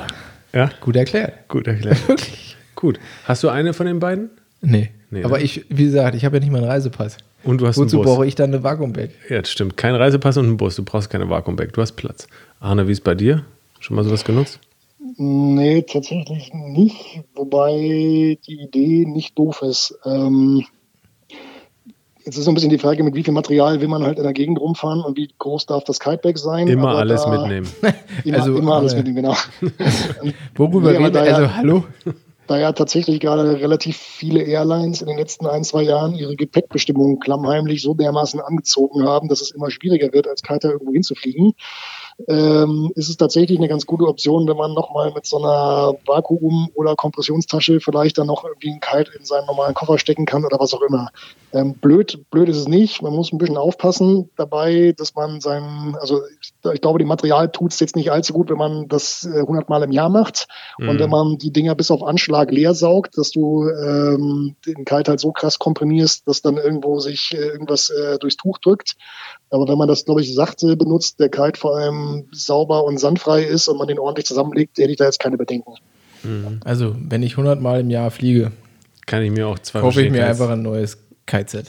Ja, gut erklärt. gut erklärt. Wirklich? gut. Hast du eine von den beiden? Nee. Nee, Aber ne? ich, wie gesagt, ich habe ja nicht mal einen Reisepass. Und du hast Wozu einen Bus. brauche ich dann eine Vakuumbag? Ja, das stimmt. Kein Reisepass und ein Bus. Du brauchst keine Vakuumbag. Du hast Platz. Arne, wie ist bei dir? Schon mal sowas genutzt? nee, tatsächlich nicht. Wobei die Idee nicht doof ist. Ähm, jetzt ist so ein bisschen die Frage, mit wie viel Material will man halt in der Gegend rumfahren und wie groß darf das Kitebag sein? Immer Aber alles da- mitnehmen. Immer, Also, immer alles äh, mitnehmen, genau. Worüber Nee, reden ja- Also, hallo? da ja tatsächlich gerade relativ viele Airlines in den letzten ein, zwei Jahren ihre Gepäckbestimmungen klammheimlich so dermaßen angezogen haben, dass es immer schwieriger wird, als Kiter irgendwo hinzufliegen, ähm, ist es tatsächlich eine ganz gute Option, wenn man nochmal mit so einer Vakuum- oder Kompressionstasche vielleicht dann noch irgendwie einen Kite in seinen normalen Koffer stecken kann oder was auch immer. Ähm, blöd, blöd ist es nicht. Man muss ein bisschen aufpassen dabei, dass man sein, also ich, ich glaube, dem Material tut es jetzt nicht allzu gut, wenn man das äh, 100 Mal im Jahr macht. Und wenn man die Dinger bis auf Anschlag leer saugt, dass du ähm, den Kite halt so krass komprimierst, dass dann irgendwo sich äh, irgendwas äh, durchs Tuch drückt. Aber wenn man das, glaube ich, sachte benutzt, der Kite vor allem sauber und sandfrei ist und man den ordentlich zusammenlegt, hätte ich da jetzt keine Bedenken. Also, wenn ich 100 Mal im Jahr fliege, Kann ich mir auch zwei kaufe ich mir einfach ein neues Kite-Set.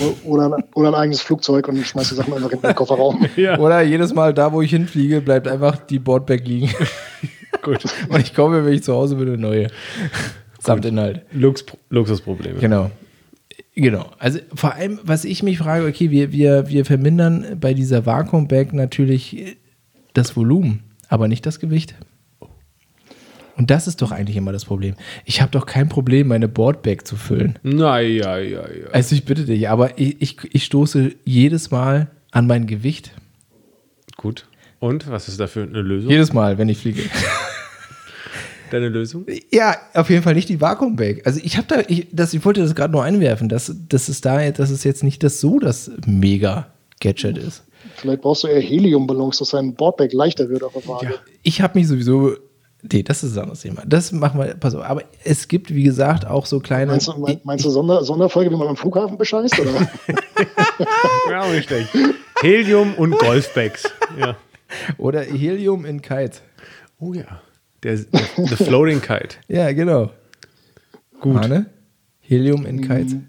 O- Oder, oder ein eigenes Flugzeug und schmeißt die Sachen einfach in den Kofferraum. Ja, Oder jedes Mal da, wo ich hinfliege, bleibt einfach die Boardbag liegen. gut. Und ich komme, wenn ich zu Hause bin, eine neue. Samt Inhalt. Lux Luxusprobleme. Genau. Genau. Also vor allem, was ich mich frage, okay, wir, wir, wir vermindern bei dieser Vakuumbag natürlich das Volumen, aber nicht das Gewicht. Und das ist doch eigentlich immer das Problem. Ich habe doch kein Problem, meine Boardbag zu füllen. Naja, ja, ja. Also ich bitte dich, aber ich, ich, ich stoße jedes Mal an mein Gewicht. Gut. Und was ist dafür eine Lösung? Jedes Mal, wenn ich fliege. Deine Lösung? Ja, auf jeden Fall nicht die Vakuumbag. Also ich habe da, ich, das, ich wollte das gerade nur einwerfen, dass, dass es da, dass es jetzt nicht das so das Mega-Gadget ist. Vielleicht brauchst du eher Heliumballons, dass dein Boardbag leichter wird auf der Waage. Ich habe mich sowieso. Nee, das ist ein anderes Thema. Das machen wir, pass auf. Aber es gibt, wie gesagt, auch so kleine. Meinst du, mein, meinst du Sonder, Sonderfolge, wie man am Flughafen bescheißt? Oder? Ja, auch nicht schlecht. Helium und Golfbags. Ja. Oder Helium in Kite. Oh ja. Der, der The Floating Kite. Ja, genau. Gut. Arne? Helium in Kite.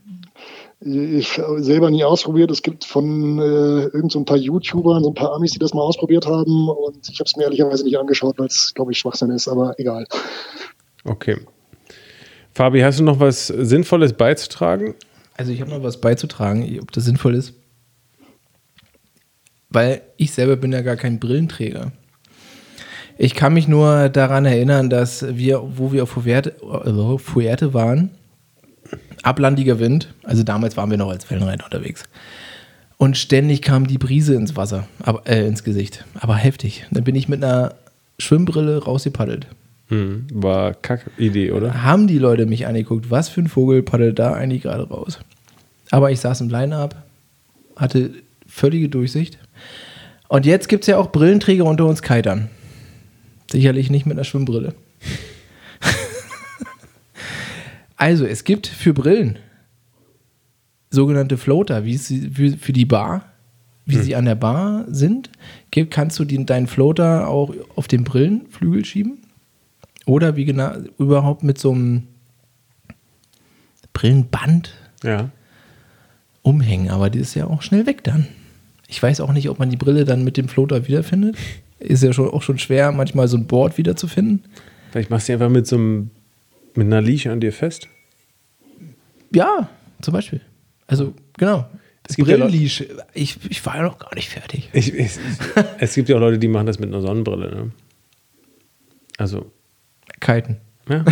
Ich habe selber nie ausprobiert. Es gibt von äh, irgend so ein paar YouTubern, so ein paar Amis, die das mal ausprobiert haben. Und ich habe es mir ehrlicherweise nicht angeschaut, weil es, glaube ich, Schwachsinn ist. Aber egal. Okay. Fabi, hast du noch was Sinnvolles beizutragen? Also ich habe noch was beizutragen, ob das sinnvoll ist. weil ich selber bin ja gar kein Brillenträger. Ich kann mich nur daran erinnern, dass wir, wo wir auf Fuerte, äh, Fuerte waren, ablandiger Wind, also damals waren wir noch als Wellenreiter unterwegs. Und ständig kam die Brise ins Wasser, aber, äh, ins Gesicht. Aber heftig. Dann bin ich mit einer Schwimmbrille rausgepaddelt. Hm, war Kack-Idee, oder? Haben die Leute mich angeguckt, was für ein Vogel paddelt da eigentlich gerade raus? Aber ich saß im Line-Up, hatte völlige Durchsicht. Und jetzt gibt es ja auch Brillenträger unter uns Kitern. Sicherlich nicht mit einer Schwimmbrille. also, es gibt für Brillen sogenannte Floater, wie sie für, für die Bar, wie sie an der Bar sind. Gibt, kannst du den, deinen Floater auch auf den Brillenflügel schieben? Oder wie genau, überhaupt mit so einem Brillenband Ja. umhängen, aber die ist ja auch schnell weg dann. Ich weiß auch nicht, ob man die Brille dann mit dem Floater wiederfindet. Ist ja schon, auch schon schwer, manchmal so ein Board wiederzufinden. Vielleicht machst du einfach mit so einem, mit einer Leash an dir fest. Ja, zum Beispiel. Also, genau. Es gibt ja Brillenleash. ich, ich war ja noch gar nicht fertig. Ich, ich, es gibt ja auch Leute, die machen das mit einer Sonnenbrille. Ne? Also, Kiten. ja.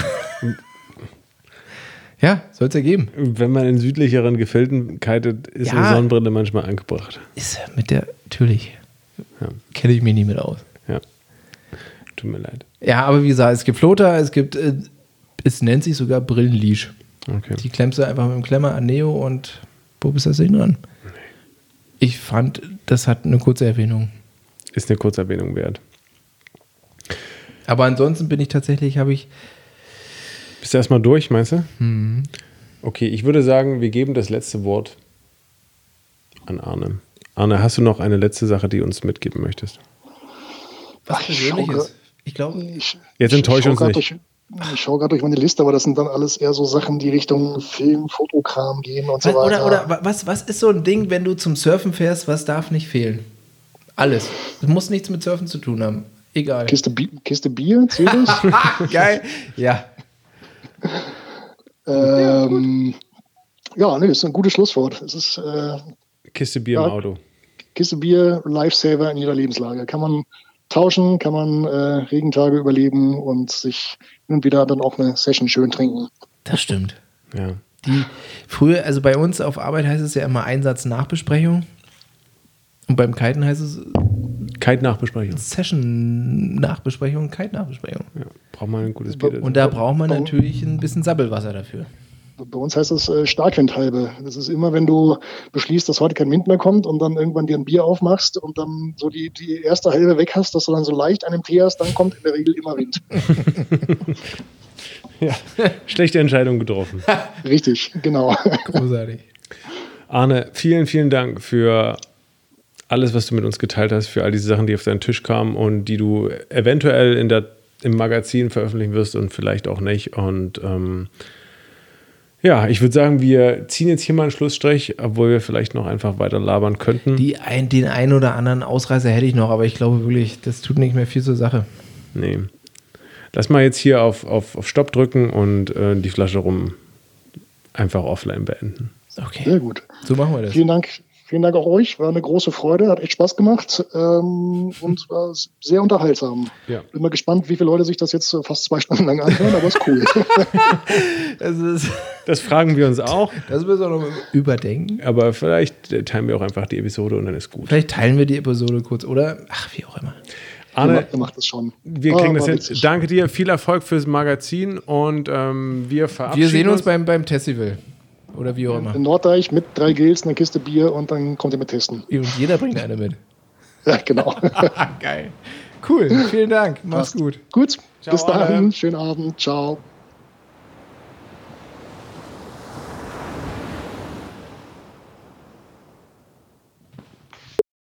Ja, soll es ja geben. wenn man in südlicheren Gefilden kitet, ist Ja. eine Sonnenbrille manchmal angebracht. Ist mit der, natürlich. Ja. Kenne ich mich nie mit aus. Ja. Tut mir leid. Ja, aber wie gesagt, es gibt Floater, es gibt, äh, es nennt sich sogar Brillenleash. Okay. Die klemmst du einfach mit dem Klemmer an Neo und wo bist das Ding dran? Ich fand, das hat eine kurze Erwähnung. Ist eine Kurzerwähnung wert. Aber ansonsten bin ich tatsächlich, habe ich, Bist du erstmal durch, meinst du? Mhm. Okay, ich würde sagen, wir geben das letzte Wort an Arne. Arne, hast du noch eine letzte Sache, die du uns mitgeben möchtest? was Ach, Persönliches. Ich glaube, Ich, Jetzt ich- enttäusch ich schau uns nicht. Durch, ich schaue gerade durch meine Liste, aber das sind dann alles eher so Sachen, die Richtung Film, Fotokram gehen und so weiter. oder, oder wa- was, was ist so ein Ding, wenn du zum Surfen fährst, was darf nicht fehlen? Alles. Das muss nichts mit Surfen zu tun haben. Egal. Kiste, Bi Kiste Bier, das? Geil. Ja. ähm, ja, nee, ist ein gutes Schlusswort. Es ist äh, Kiste Bier im Ja. Auto. Kiste Bier, Lifesaver in jeder Lebenslage. Kann man tauschen, kann man äh, Regentage überleben und sich hin und wieder dann auch eine Session schön trinken. Das stimmt. Ja. Die früher, also bei uns auf Arbeit heißt es ja immer Einsatz Nachbesprechung. Und beim Kiten heißt es Kite-Nachbesprechung. Session Nachbesprechung, Kite Nachbesprechung. Ja. Braucht man ein gutes Bier dazu. Und da braucht man natürlich ein bisschen Sabbelwasser dafür. Bei uns heißt das äh, Starkwindhalbe. Das ist immer, wenn du beschließt, dass heute kein Wind mehr kommt und dann irgendwann dir ein Bier aufmachst und dann so die, die erste Halbe weg hast, dass du dann so leicht einen Tee hast, dann kommt in der Regel immer Wind. ja. Schlechte Entscheidung getroffen. Richtig, genau. Großartig. Arne, vielen, vielen Dank für alles, was du mit uns geteilt hast, für all diese Sachen, die auf deinen Tisch kamen und die du eventuell in der, im Magazin veröffentlichen wirst und vielleicht auch nicht. Und ähm, ja, ich würde sagen, wir ziehen jetzt hier mal einen Schlussstrich, obwohl wir vielleicht noch einfach weiter labern könnten. Die ein, den einen oder anderen Ausreißer hätte ich noch, aber ich glaube wirklich, das tut nicht mehr viel zur Sache. nee. Lass mal jetzt hier auf, auf, auf Stopp drücken und äh, die Flasche rum einfach offline beenden. Okay. Sehr gut. So machen wir das. Vielen Dank. Vielen Dank auch euch. War eine große Freude, hat echt Spaß gemacht ähm, und war sehr unterhaltsam. Ja. Bin mal gespannt, wie viele Leute sich das jetzt äh, fast zwei Stunden lang anhören, aber ist cool. Das, ist, Das fragen wir uns auch, das müssen wir noch überdenken. aber vielleicht äh, teilen wir auch einfach die Episode und dann ist gut. Vielleicht teilen wir die Episode kurz oder ach, wie auch immer. Arne, Ihr macht das schon. Wir kriegen das war hin. witzig. Danke dir, viel Erfolg fürs Magazin und ähm, wir verabschieden Wir sehen uns beim, beim Festival. Oder wie auch immer. In Norddeich mit drei Gills, eine Kiste Bier und dann kommt ihr mit testen. Und jeder bringt eine mit. Ja, genau. Geil. Cool, vielen Dank. Mach's Passt. gut. Gut, Ciao, bis dann. Arne. Schönen Abend. Ciao.